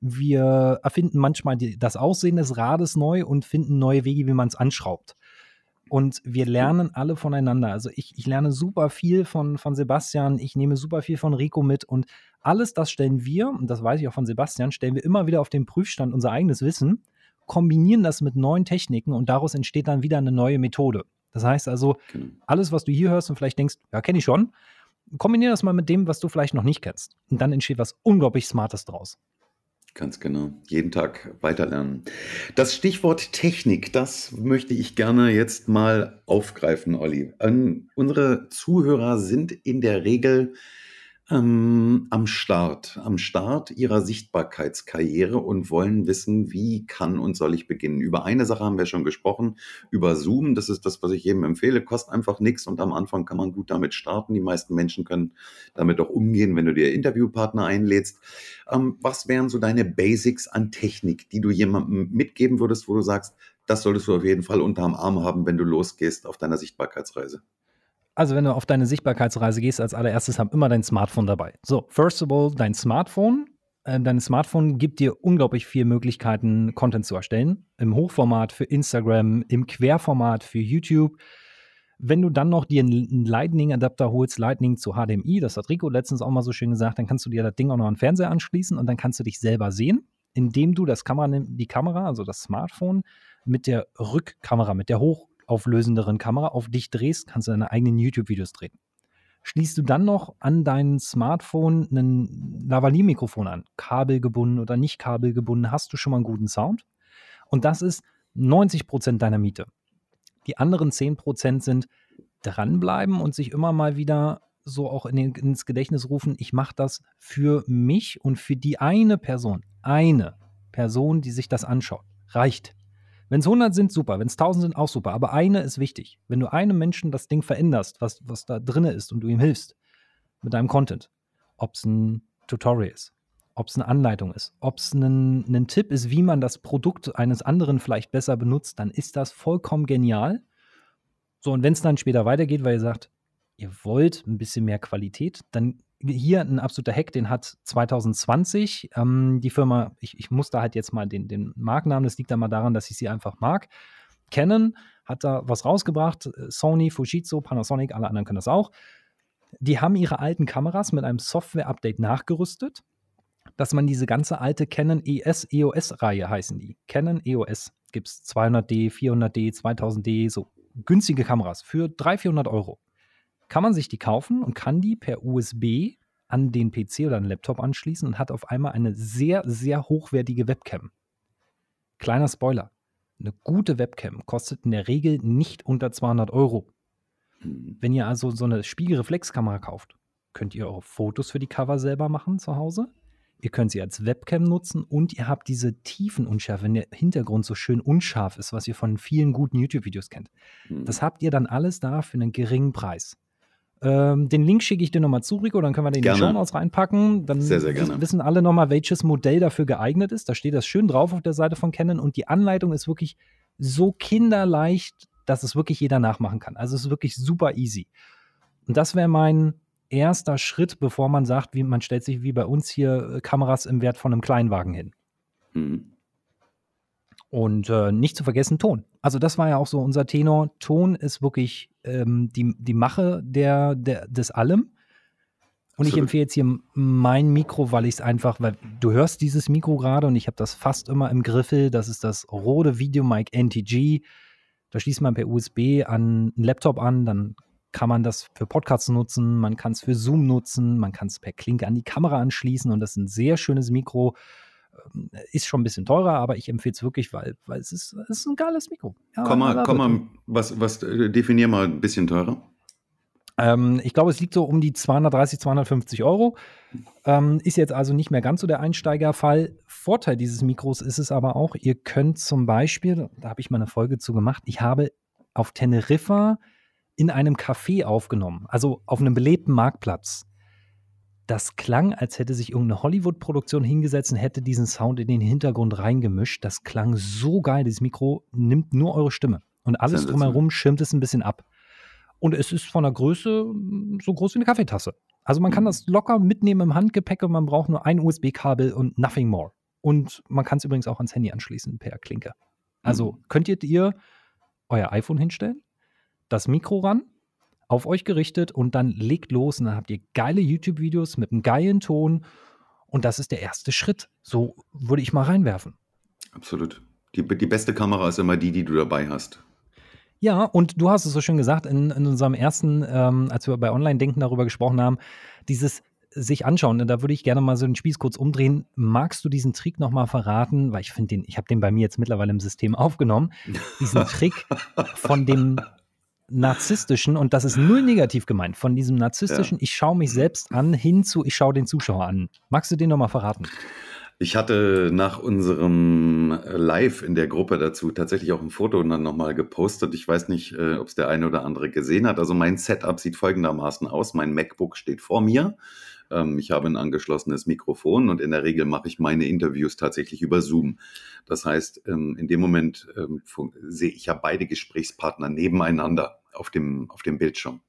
Wir erfinden manchmal die, das Aussehen des Rades neu und finden neue Wege, wie man es anschraubt. Und wir lernen alle voneinander. Also ich, ich lerne super viel von, von Sebastian, ich nehme super viel von Rico mit und alles das stellen wir, und das weiß ich auch von Sebastian, stellen wir immer wieder auf den Prüfstand unser eigenes Wissen kombinieren das mit neuen Techniken und daraus entsteht dann wieder eine neue Methode. Das heißt also, genau. alles, was du hier hörst und vielleicht denkst, ja, kenne ich schon, kombiniere das mal mit dem, was du vielleicht noch nicht kennst. Und dann entsteht was unglaublich Smartes draus. Ganz genau. Jeden Tag weiterlernen. Das Stichwort Technik, das möchte ich gerne jetzt mal aufgreifen, Olli. Ähm, unsere Zuhörer sind in der Regel ähm, am Start, am Start ihrer Sichtbarkeitskarriere und wollen wissen, wie kann und soll ich beginnen. Über eine Sache haben wir schon gesprochen, über Zoom. Das ist das, was ich jedem empfehle. Kostet einfach nichts und am Anfang kann man gut damit starten. Die meisten Menschen können damit auch umgehen, wenn du dir Interviewpartner einlädst. Ähm, was wären so deine Basics an Technik, die du jemandem mitgeben würdest, wo du sagst, das solltest du auf jeden Fall unterm Arm haben, wenn du losgehst auf deiner Sichtbarkeitsreise? Also, wenn du auf deine Sichtbarkeitsreise gehst, als allererstes haben immer dein Smartphone dabei. So, first of all, dein Smartphone. Äh, dein Smartphone gibt dir unglaublich viele Möglichkeiten, Content zu erstellen. Im Hochformat für Instagram, im Querformat für YouTube. Wenn du dann noch dir einen Lightning-Adapter holst, Lightning zu HDMI, das hat Rico letztens auch mal so schön gesagt, dann kannst du dir das Ding auch noch an den Fernseher anschließen und dann kannst du dich selber sehen, indem du das Kamera, die Kamera, also das Smartphone, mit der Rückkamera, mit der hochauflösenderen Kamera auf dich drehst, kannst du deine eigenen YouTube-Videos drehen. Schließt du dann noch an dein Smartphone ein Lavalier-Mikrofon an, kabelgebunden oder nicht kabelgebunden, hast du schon mal einen guten Sound. Und das ist 90 Prozent deiner Miete. Die anderen 10 Prozent sind dranbleiben und sich immer mal wieder so auch in den, ins Gedächtnis rufen, ich mache das für mich und für die eine Person, eine Person, die sich das anschaut. Reicht. Wenn es 100 sind, super. Wenn es 1000 sind, auch super. Aber eine ist wichtig. Wenn du einem Menschen das Ding veränderst, was, was da drin ist und du ihm hilfst mit deinem Content, ob es ein Tutorial ist, ob es eine Anleitung ist, ob es ein, ein Tipp ist, wie man das Produkt eines anderen vielleicht besser benutzt, dann ist das vollkommen genial. So, und wenn es dann später weitergeht, weil ihr sagt, ihr wollt ein bisschen mehr Qualität, dann hier ein absoluter Hack, den hat 2020 ähm, die Firma, ich, ich muss da halt jetzt mal den, den Markennamen, das liegt da mal daran, dass ich sie einfach mag. Canon hat da was rausgebracht, Sony, Fujitsu, Panasonic, alle anderen können das auch. Die haben ihre alten Kameras mit einem Software-Update nachgerüstet dass man diese ganze alte Canon ES EOS-Reihe heißen die. Canon EOS gibt es 200D, 400D, 2000D, so günstige Kameras für 300, 400 Euro. Kann man sich die kaufen und kann die per USB an den PC oder einen Laptop anschließen und hat auf einmal eine sehr, sehr hochwertige Webcam. Kleiner Spoiler. Eine gute Webcam kostet in der Regel nicht unter 200 Euro. Mhm. Wenn ihr also so eine Spiegelreflexkamera kauft, könnt ihr eure Fotos für die Cover selber machen zu Hause. Ihr könnt sie als Webcam nutzen und ihr habt diese Tiefenunschärfe, wenn der Hintergrund so schön unscharf ist, was ihr von vielen guten YouTube-Videos kennt. Mhm. Das habt ihr dann alles da für einen geringen Preis. Ähm, den Link schicke ich dir nochmal zu, Rico, dann können wir den gerne. in die Show Notes reinpacken. Dann sehr, sehr gerne. wissen alle nochmal, welches Modell dafür geeignet ist. Da steht das schön drauf auf der Seite von Canon und die Anleitung ist wirklich so kinderleicht, dass es wirklich jeder nachmachen kann. Also es ist wirklich super easy. Und das wäre mein erster Schritt, bevor man sagt, wie man stellt sich wie bei uns hier äh, Kameras im Wert von einem Kleinwagen hin. Mhm. Und äh, nicht zu vergessen Ton. Also das war ja auch so unser Tenor. Ton ist wirklich ähm, die, die Mache der, der, des Allem. Und ich empfehle jetzt hier mein Mikro, weil ich es einfach, weil du hörst dieses Mikro gerade und ich habe das fast immer im Griffel. Das ist das Rode Videomic NTG. Da schließt man per USB an einen Laptop an, dann kann man das für Podcasts nutzen, man kann es für Zoom nutzen, man kann es per Klinke an die Kamera anschließen und das ist ein sehr schönes Mikro. Ist schon ein bisschen teurer, aber ich empfehle es wirklich, weil, weil es, ist, es ist ein geiles Mikro. Ja, komm mal, komm mal was, was äh, definier mal ein bisschen teurer. Ähm, ich glaube, es liegt so um die 230, 250 Euro. Ähm, ist jetzt also nicht mehr ganz so der Einsteigerfall. Vorteil dieses Mikros ist es aber auch, ihr könnt zum Beispiel, da habe ich mal eine Folge zu gemacht, ich habe auf Teneriffa in einem Café aufgenommen, also auf einem belebten Marktplatz. Das klang, als hätte sich irgendeine Hollywood-Produktion hingesetzt und hätte diesen Sound in den Hintergrund reingemischt. Das klang so geil. Dieses Mikro nimmt nur eure Stimme. Und alles drumherum schirmt es ein bisschen ab. Und es ist von der Größe mm, so groß wie eine Kaffeetasse. Also man kann mhm. das locker mitnehmen im Handgepäck und man braucht nur ein USB-Kabel und nothing more. Und man kann es übrigens auch ans Handy anschließen per Klinke. Also mhm. könntet ihr euer iPhone hinstellen, das Mikro ran, auf euch gerichtet und dann legt los und dann habt ihr geile YouTube-Videos mit einem geilen Ton und das ist der erste Schritt. So würde ich mal reinwerfen. Absolut. Die, die beste Kamera ist immer die, die du dabei hast. Ja, und du hast es so schön gesagt in, in unserem ersten, ähm, als wir bei Online-Denken darüber gesprochen haben, dieses sich anschauen. Da würde ich gerne mal so den Spieß kurz umdrehen. Magst du diesen Trick nochmal verraten? Weil ich finde den, ich habe den bei mir jetzt mittlerweile im System aufgenommen. Diesen Trick von dem narzisstischen, und das ist null negativ gemeint, von diesem narzisstischen, ja. ich schaue mich selbst an, hin zu, ich schaue den Zuschauer an. Magst du den nochmal verraten? Ich hatte nach unserem Live in der Gruppe dazu tatsächlich auch ein Foto dann nochmal gepostet. Ich weiß nicht, äh, ob es der eine oder andere gesehen hat. Also mein Setup sieht folgendermaßen aus. Mein MacBook steht vor mir. Ähm, ich habe ein angeschlossenes Mikrofon und in der Regel mache ich meine Interviews tatsächlich über Zoom. Das heißt, ähm, in dem Moment ähm, sehe ich ja beide Gesprächspartner nebeneinander auf dem, auf dem Bildschirm.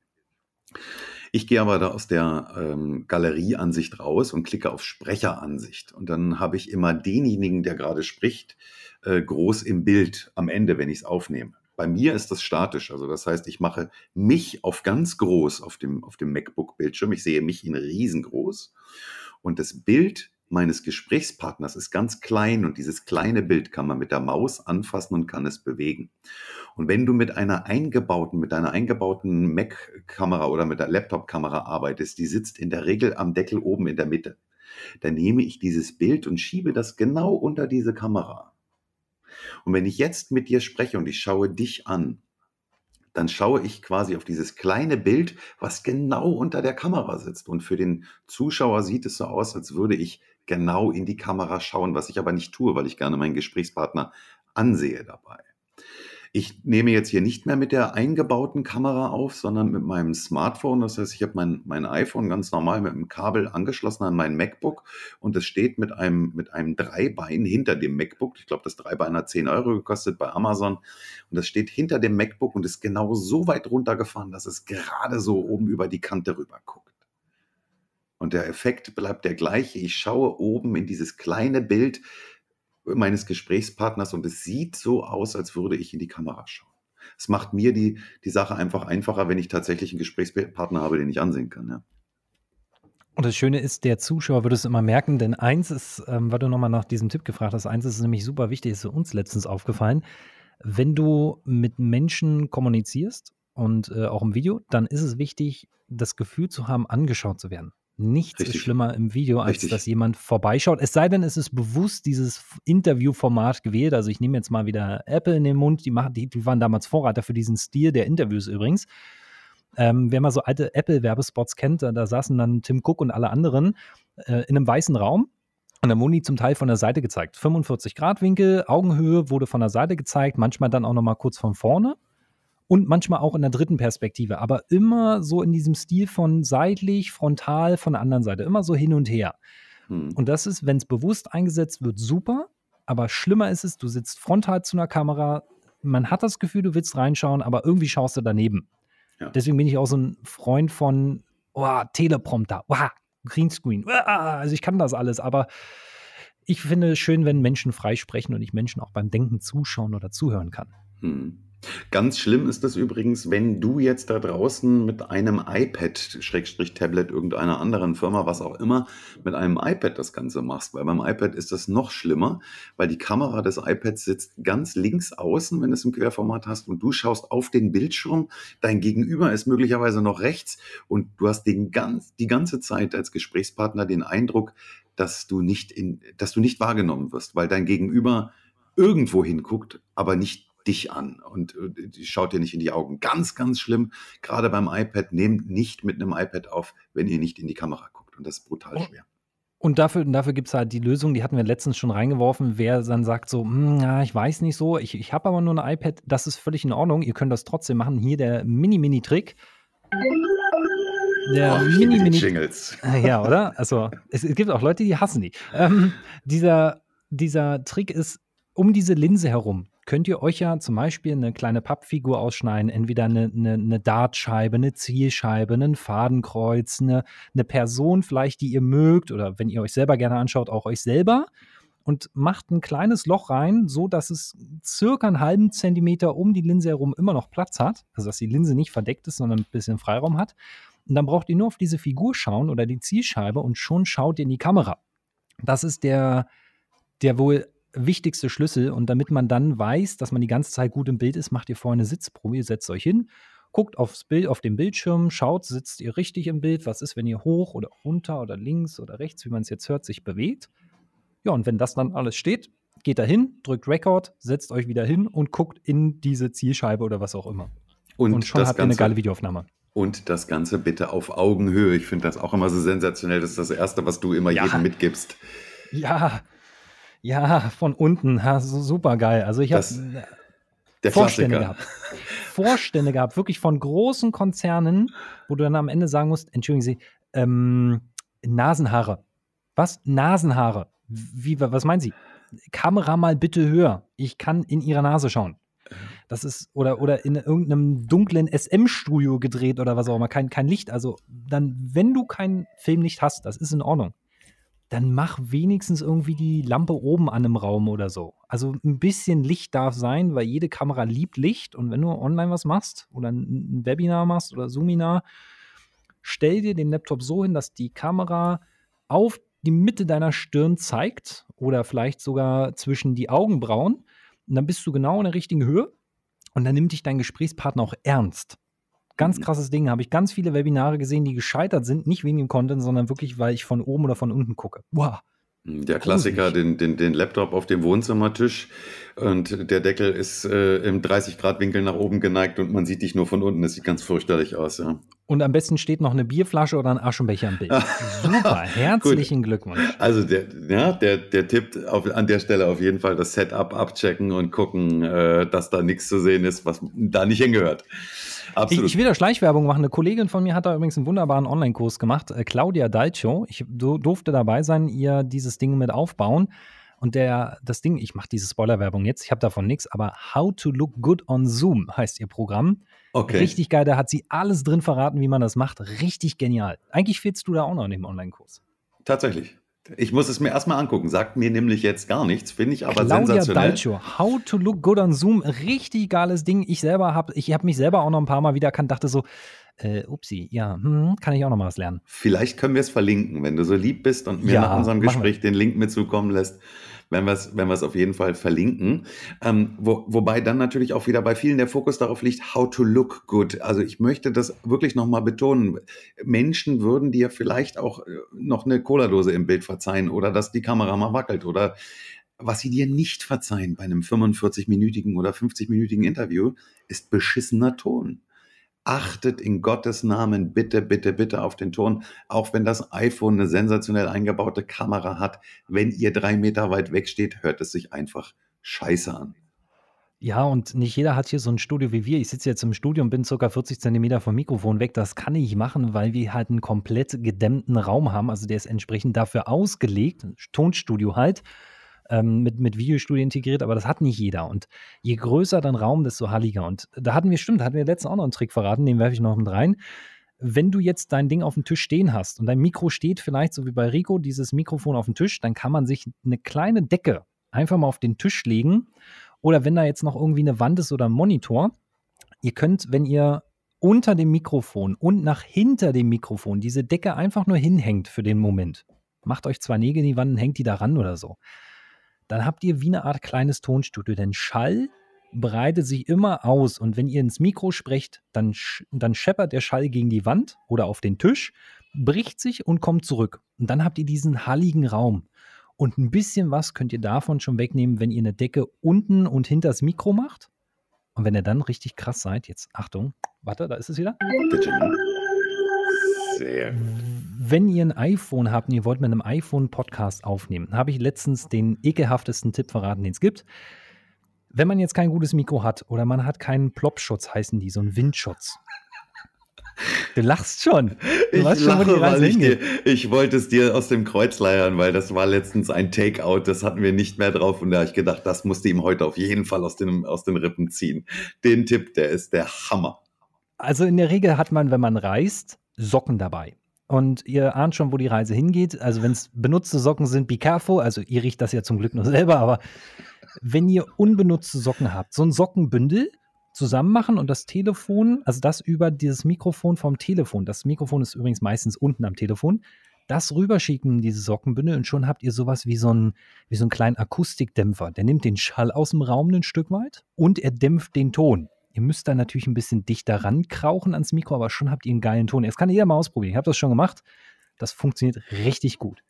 Ich gehe aber da aus der ähm, Galerieansicht raus und klicke auf Sprecheransicht. Und dann habe ich immer denjenigen, der gerade spricht, äh, groß im Bild am Ende, wenn ich es aufnehme. Bei mir ist das statisch. Also das heißt, ich mache mich auf ganz groß auf dem, auf dem MacBook-Bildschirm. Ich sehe mich in riesengroß. Und das Bild meines Gesprächspartners ist ganz klein und dieses kleine Bild kann man mit der Maus anfassen und kann es bewegen. Und wenn du mit einer eingebauten, mit einer eingebauten Mac-Kamera oder mit der Laptop-Kamera arbeitest, die sitzt in der Regel am Deckel oben in der Mitte, dann nehme ich dieses Bild und schiebe das genau unter diese Kamera. Und wenn ich jetzt mit dir spreche und ich schaue dich an, dann schaue ich quasi auf dieses kleine Bild, was genau unter der Kamera sitzt. Und für den Zuschauer sieht es so aus, als würde ich genau in die Kamera schauen, was ich aber nicht tue, weil ich gerne meinen Gesprächspartner ansehe dabei. Ich nehme jetzt hier nicht mehr mit der eingebauten Kamera auf, sondern mit meinem Smartphone. Das heißt, ich habe mein, mein iPhone ganz normal mit einem Kabel angeschlossen an mein MacBook und es steht mit einem, mit einem Dreibein hinter dem MacBook. Ich glaube, das Dreibein hat 10 Euro gekostet bei Amazon. Und das steht hinter dem MacBook und ist genau so weit runtergefahren, dass es gerade so oben über die Kante rüber guckt. Und der Effekt bleibt der gleiche. Ich schaue oben in dieses kleine Bild meines Gesprächspartners und es sieht so aus, als würde ich in die Kamera schauen. Es macht mir die, die Sache einfach einfacher, wenn ich tatsächlich einen Gesprächspartner habe, den ich ansehen kann. Ja. Und das Schöne ist, der Zuschauer wird es immer merken, denn eins ist, ähm, weil du nochmal nach diesem Tipp gefragt hast, eins ist nämlich super wichtig, ist uns letztens aufgefallen. Wenn du mit Menschen kommunizierst und äh, auch im Video, dann ist es wichtig, das Gefühl zu haben, angeschaut zu werden. Nichts Richtig. ist schlimmer im Video, als Richtig. dass jemand vorbeischaut. Es sei denn, es ist bewusst dieses Interviewformat gewählt. Also ich nehme jetzt mal wieder Apple in den Mund. Die, machen, die, die waren damals Vorreiter für diesen Stil der Interviews übrigens. Ähm, wer mal so alte Apple-Werbespots kennt, da, da, saßen dann Tim Cook und alle anderen äh, in einem weißen Raum. Und dann wurden die zum Teil von der Seite gezeigt. 45 Grad Winkel, Augenhöhe wurde von der Seite gezeigt, manchmal dann auch nochmal kurz von vorne und manchmal auch in der dritten Perspektive, aber immer so in diesem Stil von seitlich, frontal, von der anderen Seite, immer so hin und her. Hm. Und das ist, wenn es bewusst eingesetzt wird, super, aber schlimmer ist es, du sitzt frontal zu einer Kamera, man hat das Gefühl, du willst reinschauen, aber irgendwie schaust du daneben. Ja. Deswegen bin ich auch so ein Freund von oh, Teleprompter, oh, Greenscreen, oh, also ich kann das alles, aber ich finde es schön, wenn Menschen frei sprechen und ich Menschen auch beim Denken zuschauen oder zuhören kann. Hm. Ganz schlimm ist das übrigens, wenn du jetzt da draußen mit einem iPad, Schrägstrich Tablet irgendeiner anderen Firma, was auch immer, mit einem iPad das Ganze machst. Weil beim iPad ist das noch schlimmer, weil die Kamera des iPads sitzt ganz links außen, wenn du es im Querformat hast und du schaust auf den Bildschirm. Dein Gegenüber ist möglicherweise noch rechts und du hast den ganz, die ganze Zeit als Gesprächspartner den Eindruck, dass du nicht in, dass du nicht wahrgenommen wirst, weil dein Gegenüber irgendwo hinguckt, aber nicht dich an und äh, die schaut dir nicht in die Augen. Ganz, ganz schlimm. Gerade beim iPad, nehmt nicht mit einem iPad auf, wenn ihr nicht in die Kamera guckt. Und das ist brutal oh. schwer. Und dafür, dafür gibt es halt die Lösung, die hatten wir letztens schon reingeworfen. Wer dann sagt so, hm, ja, ich weiß nicht so, ich, ich habe aber nur ein iPad, das ist völlig in Ordnung. Ihr könnt das trotzdem machen. Hier der Mini-Mini-Trick. Der oh, Mini-Mini. Jingles. Ja, oder? Also, es, es, gibt auch Leute, die hassen die. Ähm, dieser, dieser Trick ist um diese Linse herum könnt ihr euch ja zum Beispiel eine kleine Pappfigur ausschneiden, entweder eine, eine, eine Dartscheibe, eine Zielscheibe, ein Fadenkreuz, eine, eine Person vielleicht, die ihr mögt oder wenn ihr euch selber gerne anschaut, auch euch selber und macht ein kleines Loch rein, so dass es circa einen halben Zentimeter um die Linse herum immer noch Platz hat, also dass die Linse nicht verdeckt ist, sondern ein bisschen Freiraum hat. Und dann braucht ihr nur auf diese Figur schauen oder die Zielscheibe und schon schaut ihr in die Kamera. Das ist der, der wohl wichtigste Schlüssel. Und damit man dann weiß, dass man die ganze Zeit gut im Bild ist, macht ihr vorher eine Sitzprobe. Ihr setzt euch hin, guckt aufs Bild, auf dem Bildschirm, schaut, sitzt ihr richtig im Bild? Was ist, wenn ihr hoch oder runter oder links oder rechts, wie man es jetzt hört, sich bewegt? Ja, und wenn das dann alles steht, geht da hin, drückt Record, setzt euch wieder hin und guckt in diese Zielscheibe oder was auch immer. Und, und schon habt ihr eine geile Videoaufnahme. Und das Ganze bitte auf Augenhöhe. Ich finde das auch immer so sensationell. Das ist das Erste, was du immer ja. jedem mitgibst. Ja, ja, von unten. Ja, super geil. Also ich habe Vorstände gehabt. Vorstände gehabt, wirklich von großen Konzernen, wo du dann am Ende sagen musst, entschuldigen Sie, ähm, Nasenhaare. Was? Nasenhaare. Wie, was meinen Sie? Kamera mal bitte höher. Ich kann in Ihre Nase schauen. Das ist, oder, oder in irgendeinem dunklen SM-Studio gedreht oder was auch immer, kein, kein Licht. Also dann, wenn du kein Filmlicht hast, das ist in Ordnung dann mach wenigstens irgendwie die Lampe oben an im Raum oder so. Also ein bisschen Licht darf sein, weil jede Kamera liebt Licht. Und wenn du online was machst oder ein Webinar machst oder Zoominar, stell dir den Laptop so hin, dass die Kamera auf die Mitte deiner Stirn zeigt oder vielleicht sogar zwischen die Augenbrauen. Und dann bist du genau in der richtigen Höhe und dann nimmt dich dein Gesprächspartner auch ernst. Ganz mhm. krasses Ding. Habe ich ganz viele Webinare gesehen, die gescheitert sind, nicht wegen dem Content, sondern wirklich, weil ich von oben oder von unten gucke. Wow. Der Klassiker, den, den, den Laptop auf dem Wohnzimmertisch und der Deckel ist äh, im 30-Grad-Winkel nach oben geneigt und man sieht dich nur von unten. Das sieht ganz fürchterlich aus, ja. Und am besten steht noch eine Bierflasche oder ein Aschenbecher im Bild. Super, herzlichen Glückwunsch. Also der, ja, der, der Tipp auf, an der Stelle auf jeden Fall das Setup abchecken und gucken, äh, dass da nichts zu sehen ist, was da nicht hingehört. Absolut. Ich, ich will da Schleichwerbung machen. Eine Kollegin von mir hat da übrigens einen wunderbaren Online-Kurs gemacht, äh, Claudia Dalcio. Ich durfte dabei sein, ihr dieses Ding mit aufbauen. Und der, das Ding, ich mache diese Spoiler-Werbung jetzt, ich habe davon nichts, aber How to Look Good on Zoom heißt ihr Programm. Okay. Richtig geil, da hat sie alles drin verraten, wie man das macht. Richtig genial. Eigentlich fehlst du da auch noch in dem Online-Kurs. Tatsächlich. Ich muss es mir erstmal angucken. Sagt mir nämlich jetzt gar nichts, finde ich aber Claudia sensationell. Dalcio, How to Look Good on Zoom, richtig geiles Ding. Ich selber habe, ich habe mich selber auch noch ein paar Mal wiedererkannt, dachte so, äh, upsi, ja, hm, kann ich auch noch mal was lernen. Vielleicht können wir es verlinken, wenn du so lieb bist und mir ja, nach unserem Gespräch den Link mitzukommen lässt wenn wir es wenn wir's auf jeden Fall verlinken. Ähm, wo, wobei dann natürlich auch wieder bei vielen der Fokus darauf liegt, how to look good. Also ich möchte das wirklich nochmal betonen. Menschen würden dir vielleicht auch äh, noch eine Cola-Dose im Bild verzeihen oder dass die Kamera mal wackelt oder was sie dir nicht verzeihen bei einem 45-minütigen oder 50-minütigen Interview, ist beschissener Ton achtet in Gottes Namen bitte, bitte, bitte auf den Ton. Auch wenn das iPhone eine sensationell eingebaute Kamera hat, wenn ihr drei Meter weit weg steht, hört es sich einfach scheiße an. Ja, und nicht jeder hat hier so ein Studio wie wir. Ich sitze jetzt im Studio und bin circa 40 Zentimeter vom Mikrofon weg. Das kann ich machen, weil wir halt einen komplett gedämmten Raum haben. Also der ist entsprechend dafür ausgelegt, Tonstudio halt ähm, mit, mit Videostudio integriert, aber das hat nicht jeder. Und je größer dein Raum, desto halliger. Und da hatten wir, stimmt, da hatten wir letztens auch noch einen Trick verraten, den werfe ich noch mit rein. Wenn du jetzt dein Ding auf dem Tisch stehen hast und dein Mikro steht vielleicht so wie bei Rico, dieses Mikrofon auf dem Tisch, dann kann man sich eine kleine Decke einfach mal auf den Tisch legen. Oder wenn da jetzt noch irgendwie eine Wand ist oder ein Monitor, ihr könnt, wenn ihr unter dem Mikrofon und nach hinter dem Mikrofon diese Decke einfach nur hinhängt für den Moment. Macht euch zwei Nägel in die Wand und hängt die da ran oder so dann habt ihr wie eine Art kleines Tonstudio. Denn Schall breitet sich immer aus und wenn ihr ins Mikro sprecht, dann, dann scheppert der Schall gegen die Wand oder auf den Tisch, bricht sich und kommt zurück. Und dann habt ihr diesen halligen Raum. Und ein bisschen was könnt ihr davon schon wegnehmen, wenn ihr eine Decke unten und hinter das Mikro macht. Und wenn ihr dann richtig krass seid, jetzt Achtung, warte, da ist es wieder. Sehr gut. Wenn ihr ein iPhone habt und ihr wollt mit einem iPhone Podcast aufnehmen, habe ich letztens den ekelhaftesten Tipp verraten, den es gibt. Wenn man jetzt kein gutes Mikro hat oder man hat keinen Plopschutz, heißen die, so einen Windschutz. Du lachst schon. Du ich lache, schon, weil ich, dir, ich wollte es dir aus dem Kreuz leiern, weil das war letztens ein Takeout, das hatten wir nicht mehr drauf und da habe ich gedacht, das musste ihm heute auf jeden Fall aus den, aus den Rippen ziehen. Den Tipp, der ist der Hammer. Also in der Regel hat man, wenn man reist, Socken dabei. Und ihr ahnt schon, wo die Reise hingeht. Also, wenn es benutzte Socken sind, be careful. Also, ihr riecht das ja zum Glück nur selber, aber wenn ihr unbenutzte Socken habt, so ein Sockenbündel zusammen machen und das Telefon, also das über dieses Mikrofon vom Telefon, das Mikrofon ist übrigens meistens unten am Telefon, das rüberschicken, diese Sockenbündel, und schon habt ihr sowas wie so, ein, wie so einen kleinen Akustikdämpfer. Der nimmt den Schall aus dem Raum ein Stück weit und er dämpft den Ton. Ihr müsst da natürlich ein bisschen dichter rankrauchen ans Mikro, aber schon habt ihr einen geilen Ton. Das kann jeder mal ausprobieren. Ich habe das schon gemacht. Das funktioniert richtig gut.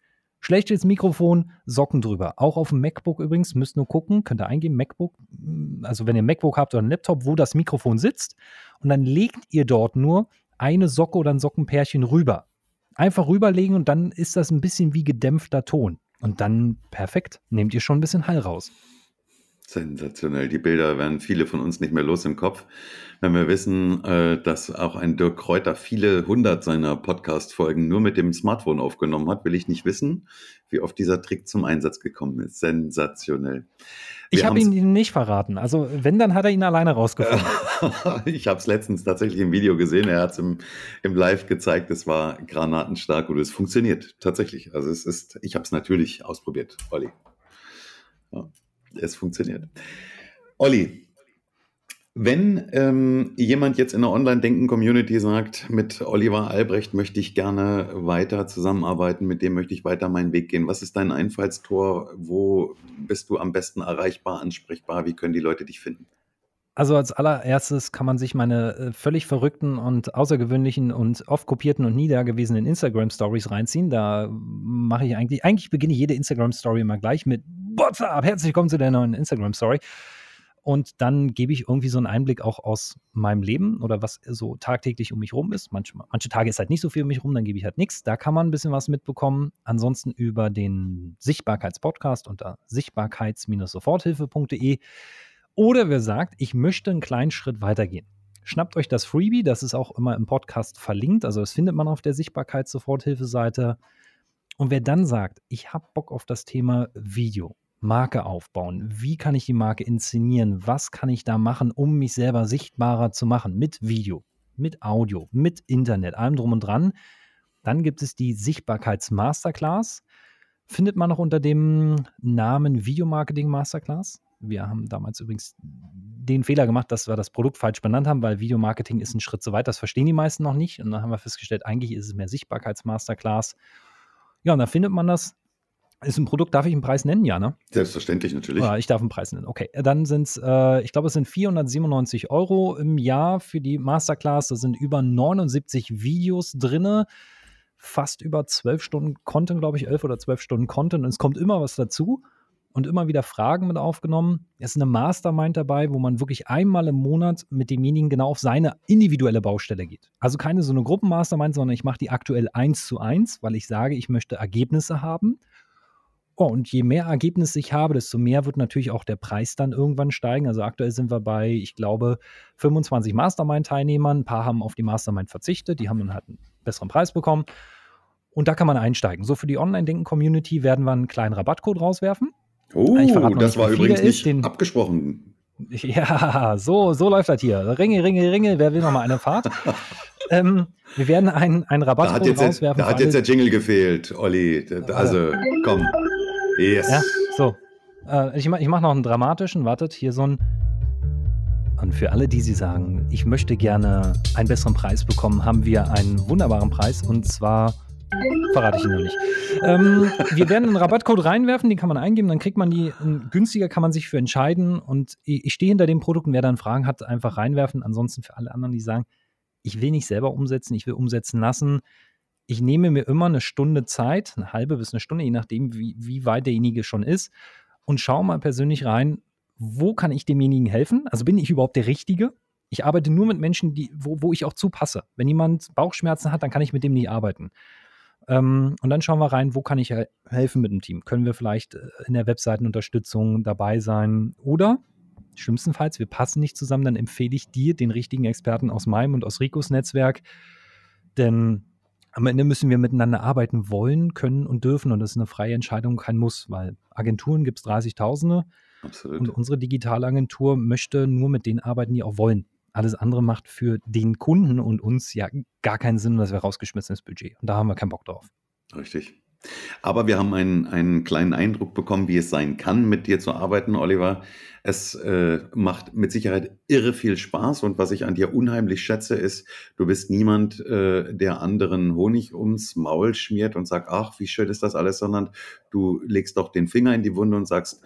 Schlechtes Mikrofon, Socken drüber. Auch auf dem MacBook übrigens, müsst nur gucken, könnt ihr eingeben, MacBook, mm, also wenn ihr ein MacBook habt oder ein Laptop, wo das Mikrofon sitzt. Und dann legt ihr dort nur eine Socke oder ein Sockenpärchen rüber. Einfach rüberlegen und dann ist das ein bisschen wie gedämpfter Ton. Und dann perfekt, nehmt ihr schon ein bisschen Hall raus. Sensationell. Die Bilder werden viele von uns nicht mehr los im Kopf. Wenn wir wissen, äh, dass auch ein Dirk Kräuter viele hundert seiner Podcast-Folgen nur mit dem Smartphone aufgenommen hat, will ich nicht wissen, wie oft dieser Trick zum Einsatz gekommen ist. Sensationell. Ich habe ihn nicht verraten. Also wenn, dann hat er ihn alleine rausgefunden. ich habe es letztens tatsächlich im Video gesehen. Er hat es im, im Live gezeigt. Es war granatenstark und es funktioniert tatsächlich. Also es ist, ich habe es natürlich ausprobiert, Olli. Ja es funktioniert. Olli, wenn ähm, jemand jetzt in der Online-Denken-Community sagt, mit Oliver Albrecht möchte ich gerne weiter zusammenarbeiten, mit dem möchte ich weiter meinen Weg gehen, was ist dein Einfallstor? Wo bist du am besten erreichbar, ansprechbar? Wie können die Leute dich finden? Also als allererstes kann man sich meine äh, völlig verrückten und außergewöhnlichen und oft kopierten und nie dagewesenen Instagram-Stories reinziehen. Da mache ich eigentlich, eigentlich beginne ich jede Instagram-Story immer gleich mit What's up? Herzlich willkommen zu der neuen Instagram-Story. Und dann gebe ich irgendwie so einen Einblick auch aus meinem Leben oder was so tagtäglich um mich rum ist. Manche, manche Tage ist halt nicht so viel um mich rum, dann gebe ich halt nichts. Da kann man ein bisschen was mitbekommen. Ansonsten über den Sichtbarkeitspodcast unter sichtbarkeits-soforthilfe.de. Oder wer sagt, ich möchte einen kleinen Schritt weitergehen. Schnappt euch das Freebie, das ist auch immer im Podcast verlinkt. Also das findet man auf der Sichtbarkeits-Soforthilfe-Seite. Und wer dann sagt, ich habe Bock auf das Thema Video, Marke aufbauen. Wie kann ich die Marke inszenieren? Was kann ich da machen, um mich selber sichtbarer zu machen? Mit Video, mit Audio, mit Internet, allem drum und dran. Dann gibt es die Sichtbarkeits-Masterclass. Findet man noch unter dem Namen Videomarketing Masterclass. Wir haben damals übrigens den Fehler gemacht, dass wir das Produkt falsch benannt haben, weil Videomarketing ist ein Schritt zu weit. Das verstehen die meisten noch nicht. Und dann haben wir festgestellt, eigentlich ist es mehr Sichtbarkeits-Masterclass. Ja, und da findet man das ist ein Produkt, darf ich einen Preis nennen, ja, ne? Selbstverständlich, natürlich. Ja, ich darf einen Preis nennen. Okay, dann sind es, äh, ich glaube, es sind 497 Euro im Jahr für die Masterclass. Da sind über 79 Videos drin. Fast über 12 Stunden Content, glaube ich, 11 oder 12 Stunden Content. Und es kommt immer was dazu und immer wieder Fragen mit aufgenommen. Es ist eine Mastermind dabei, wo man wirklich einmal im Monat mit demjenigen genau auf seine individuelle Baustelle geht. Also keine so eine Gruppenmastermind, sondern ich mache die aktuell eins zu eins, weil ich sage, ich möchte Ergebnisse haben. Oh, und je mehr Ergebnisse ich habe, desto mehr wird natürlich auch der Preis dann irgendwann steigen. Also aktuell sind wir bei, ich glaube, 25 Mastermind-Teilnehmern. Ein paar haben auf die Mastermind verzichtet, die haben dann halt einen besseren Preis bekommen. Und da kann man einsteigen. So für die Online-Denken-Community werden wir einen kleinen Rabattcode rauswerfen. Oh, das war übrigens nicht den, abgesprochen. Ja, so, so läuft das hier. Ringe, Ringe, Ringe, wer will noch mal eine Fahrt? ähm, wir werden einen, einen Rabattcode da rauswerfen. Da hat jetzt der Jingle gefehlt, Olli. Also, komm. Yes. Ja, so. Äh, ich mache ich mach noch einen dramatischen. Wartet, hier so ein. Und für alle, die Sie sagen, ich möchte gerne einen besseren Preis bekommen, haben wir einen wunderbaren Preis und zwar verrate ich Ihnen noch nicht. Ähm, wir werden einen Rabattcode reinwerfen, den kann man eingeben, dann kriegt man die, günstiger kann man sich für entscheiden und ich, ich stehe hinter dem Produkt und wer dann Fragen hat, einfach reinwerfen. Ansonsten für alle anderen, die sagen, ich will nicht selber umsetzen, ich will umsetzen lassen, ich nehme mir immer eine Stunde Zeit, eine halbe bis eine Stunde, je nachdem, wie, wie weit derjenige schon ist, und schaue mal persönlich rein, wo kann ich demjenigen helfen? Also bin ich überhaupt der Richtige? Ich arbeite nur mit Menschen, die, wo, wo ich auch zupasse. Wenn jemand Bauchschmerzen hat, dann kann ich mit dem nicht arbeiten. Ähm, und dann schauen wir rein, wo kann ich helfen mit dem Team? Können wir vielleicht äh, in der Webseitenunterstützung dabei sein? Oder schlimmstenfalls, wir passen nicht zusammen, dann empfehle ich dir den richtigen Experten aus meinem und aus Ricos Netzwerk. Denn am Ende müssen wir miteinander arbeiten wollen, können und dürfen. Und das ist eine freie Entscheidung, kein Muss, weil Agenturen gibt es 30.000. Und unsere digitale Agentur möchte nur mit denen arbeiten, die auch wollen. Alles andere macht für den Kunden und uns ja gar keinen Sinn, dass wir rausgeschmissenes Budget. Und da haben wir keinen Bock drauf. Richtig. Aber wir haben einen, einen kleinen Eindruck bekommen, wie es sein kann, mit dir zu arbeiten, Oliver. Es äh, macht mit Sicherheit irre viel Spaß und was ich an dir unheimlich schätze, ist, du bist niemand, äh, der anderen Honig ums Maul schmiert und sagt, ach, wie schön ist das alles, sondern du legst doch den Finger in die Wunde und sagst,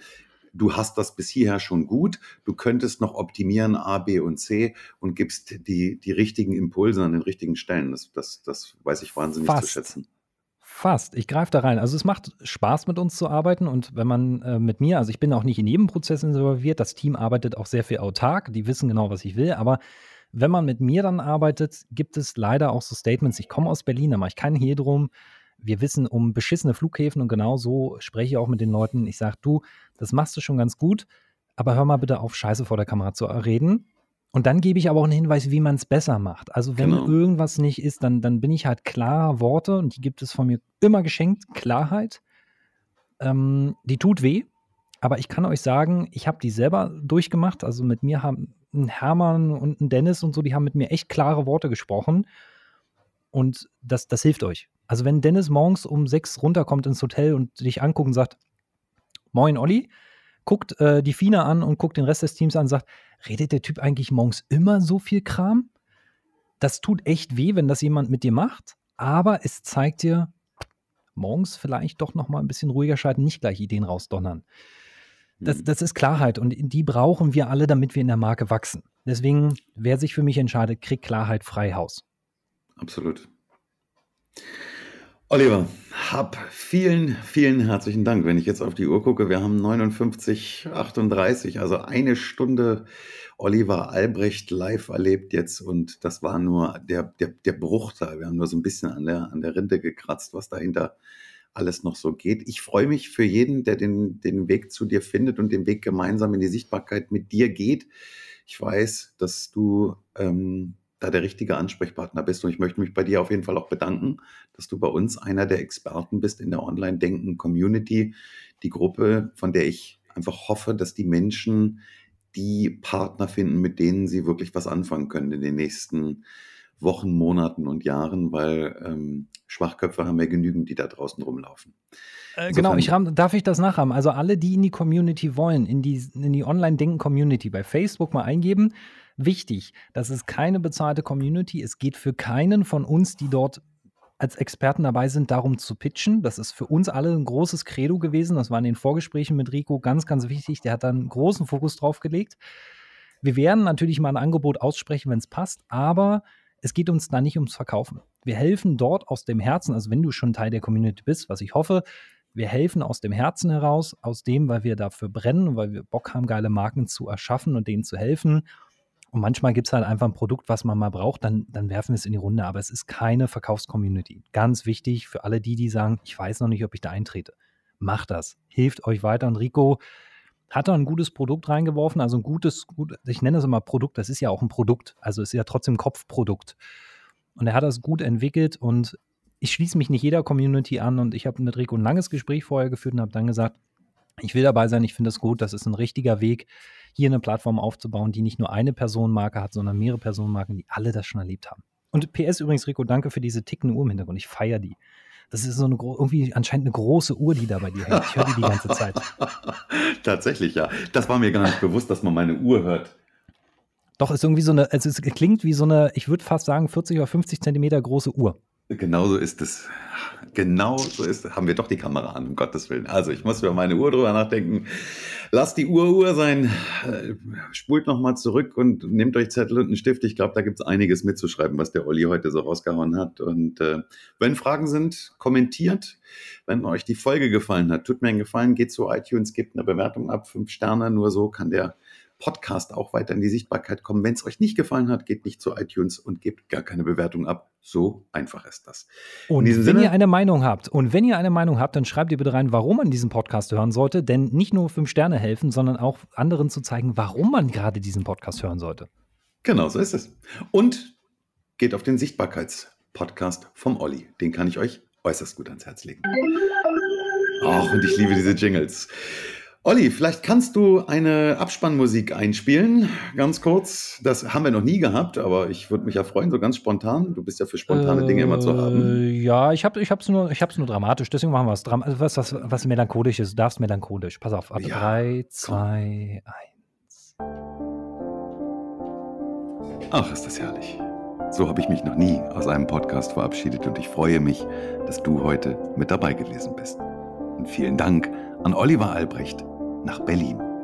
du hast das bis hierher schon gut, du könntest noch optimieren A, B und C und gibst die, die richtigen Impulse an den richtigen Stellen. Das, das, das weiß ich wahnsinnig Fast. zu schätzen. Fast. Ich greife da rein. Also es macht Spaß, mit uns zu arbeiten. Und wenn man äh, mit mir, also ich bin auch nicht in jedem Prozess involviert, das Team arbeitet auch sehr viel autark, die wissen genau, was ich will. Aber wenn man mit mir dann arbeitet, gibt es leider auch so Statements. Ich komme aus Berlin, da mache ich keinen drum. Wir wissen um beschissene Flughäfen und genau so spreche ich auch mit den Leuten. Ich sage, du, das machst du schon ganz gut, aber hör mal bitte auf, Scheiße vor der Kamera zu reden. Und dann gebe ich aber auch einen Hinweis, wie man es besser macht. Also wenn genau. irgendwas nicht ist, dann, dann bin ich halt klar Worte und die gibt es von mir immer geschenkt. Klarheit. Ähm, die tut weh, aber ich kann euch sagen, ich habe die selber durchgemacht. Also mit mir haben ein Hermann und ein Dennis und so, die haben mit mir echt klare Worte gesprochen. Und das, das hilft euch. Also wenn Dennis morgens um sechs runterkommt ins Hotel und dich anguckt und sagt, Moin Olli, guckt äh, die Fina an und guckt den Rest des Teams an und sagt, redet der Typ eigentlich morgens immer so viel Kram? Das tut echt weh, wenn das jemand mit dir macht, aber es zeigt dir, morgens vielleicht doch noch mal ein bisschen ruhiger schalten, nicht gleich Ideen rausdonnern. Das, mhm. das ist Klarheit und die brauchen wir alle, damit wir in der Marke wachsen. Deswegen, wer sich für mich entscheidet, kriegt Klarheit frei Haus. Absolut. Oliver, hab vielen, vielen herzlichen Dank. Wenn ich jetzt auf die Uhr gucke, wir haben 59, 38, also eine Stunde Oliver Albrecht live erlebt jetzt und das war nur der, der, der Bruchteil. Wir haben nur so ein bisschen an der, an der Rinde gekratzt, was dahinter alles noch so geht. Ich freue mich für jeden, der den, den Weg zu dir findet und den Weg gemeinsam in die Sichtbarkeit mit dir geht. Ich weiß, dass du ähm, da der richtige Ansprechpartner bist. Und ich möchte mich bei dir auf jeden Fall auch bedanken, dass du bei uns einer der Experten bist in der Online-Denken-Community, die Gruppe, von der ich einfach hoffe, dass die Menschen die Partner finden, mit denen sie wirklich was anfangen können in den nächsten Wochen, Monaten und Jahren, weil ähm, Schwachköpfe haben wir genügend, die da draußen rumlaufen. Äh, genau, ich darf ich das nachhaben? Also alle, die in die Community wollen, in die, in die Online-Denken-Community bei Facebook mal eingeben, Wichtig, das ist keine bezahlte Community. Es geht für keinen von uns, die dort als Experten dabei sind, darum zu pitchen. Das ist für uns alle ein großes Credo gewesen. Das war in den Vorgesprächen mit Rico ganz, ganz wichtig. Der hat da einen großen Fokus drauf gelegt. Wir werden natürlich mal ein Angebot aussprechen, wenn es passt, aber es geht uns da nicht ums Verkaufen. Wir helfen dort aus dem Herzen, also wenn du schon Teil der Community bist, was ich hoffe, wir helfen aus dem Herzen heraus, aus dem, weil wir dafür brennen, weil wir Bock haben, geile Marken zu erschaffen und denen zu helfen und manchmal gibt es halt einfach ein Produkt, was man mal braucht, dann, dann werfen wir es in die Runde. Aber es ist keine Verkaufscommunity. Ganz wichtig für alle die, die sagen, ich weiß noch nicht, ob ich da eintrete. Macht das. Hilft euch weiter. Und Rico hat da ein gutes Produkt reingeworfen, also ein gutes, gut, ich nenne es immer Produkt, das ist ja auch ein Produkt, also ist ja trotzdem Kopfprodukt. Und er hat das gut entwickelt und ich schließe mich nicht jeder Community an und ich habe mit Rico ein langes Gespräch vorher geführt und habe dann gesagt, ich will dabei sein, ich finde es gut, das ist ein richtiger Weg hier eine Plattform aufzubauen, die nicht nur eine Personenmarke hat, sondern mehrere Personenmarken, die alle das schon erlebt haben. Und PS übrigens, Rico, danke für diese tickende Uhr im Hintergrund. Ich feiere die. Das ist so eine irgendwie anscheinend eine große Uhr, die da bei dir hängt. Ich höre die die ganze Zeit. Tatsächlich, ja. Das war mir gar nicht bewusst, dass man meine Uhr hört. Doch, ist irgendwie so eine, also es klingt wie so eine, ich würde fast sagen, 40 oder 50 Zentimeter große Uhr. Genau so ist es. Genau so ist es. Haben wir doch die Kamera an, um Gottes Willen. Also ich muss über meine Uhr drüber nachdenken. Lasst die Uhr Uhr sein. Äh, spult nochmal zurück und nehmt euch Zettel und einen Stift. Ich glaube, da gibt es einiges mitzuschreiben, was der Olli heute so rausgehauen hat. Und äh, wenn Fragen sind, kommentiert. Wenn euch die Folge gefallen hat, tut mir einen Gefallen, geht zu iTunes, gebt eine Bewertung ab, fünf Sterne. Nur so kann der Podcast auch weiter in die Sichtbarkeit kommen. Wenn es euch nicht gefallen hat, geht nicht zu iTunes und gebt gar keine Bewertung ab. So einfach ist das. Und wenn Sinne, ihr eine Meinung habt, und wenn ihr eine Meinung habt, dann schreibt ihr bitte rein, warum man diesen Podcast hören sollte. Denn nicht nur fünf Sterne helfen, sondern auch anderen zu zeigen, warum man gerade diesen Podcast hören sollte. Genau, so ist es. Und geht auf den Sichtbarkeitspodcast vom Olli. Den kann ich euch äußerst gut ans Herz legen. Ach, und ich liebe diese Jingles. Olli, vielleicht kannst du eine Abspannmusik einspielen, ganz kurz. Das haben wir noch nie gehabt, aber ich würde mich ja freuen, so ganz spontan. Du bist ja für spontane äh, Dinge immer zu haben. Äh, ja, ich habe es nur, nur dramatisch, deswegen machen wir es. Also was, was, was melancholisch ist. Du darfst melancholisch. Pass auf. Ab ja, 3, 2, 1. Ach, ist das herrlich. So habe ich mich noch nie aus einem Podcast verabschiedet und ich freue mich, dass du heute mit dabei gewesen bist. Und vielen Dank an Oliver Albrecht nach Berlin.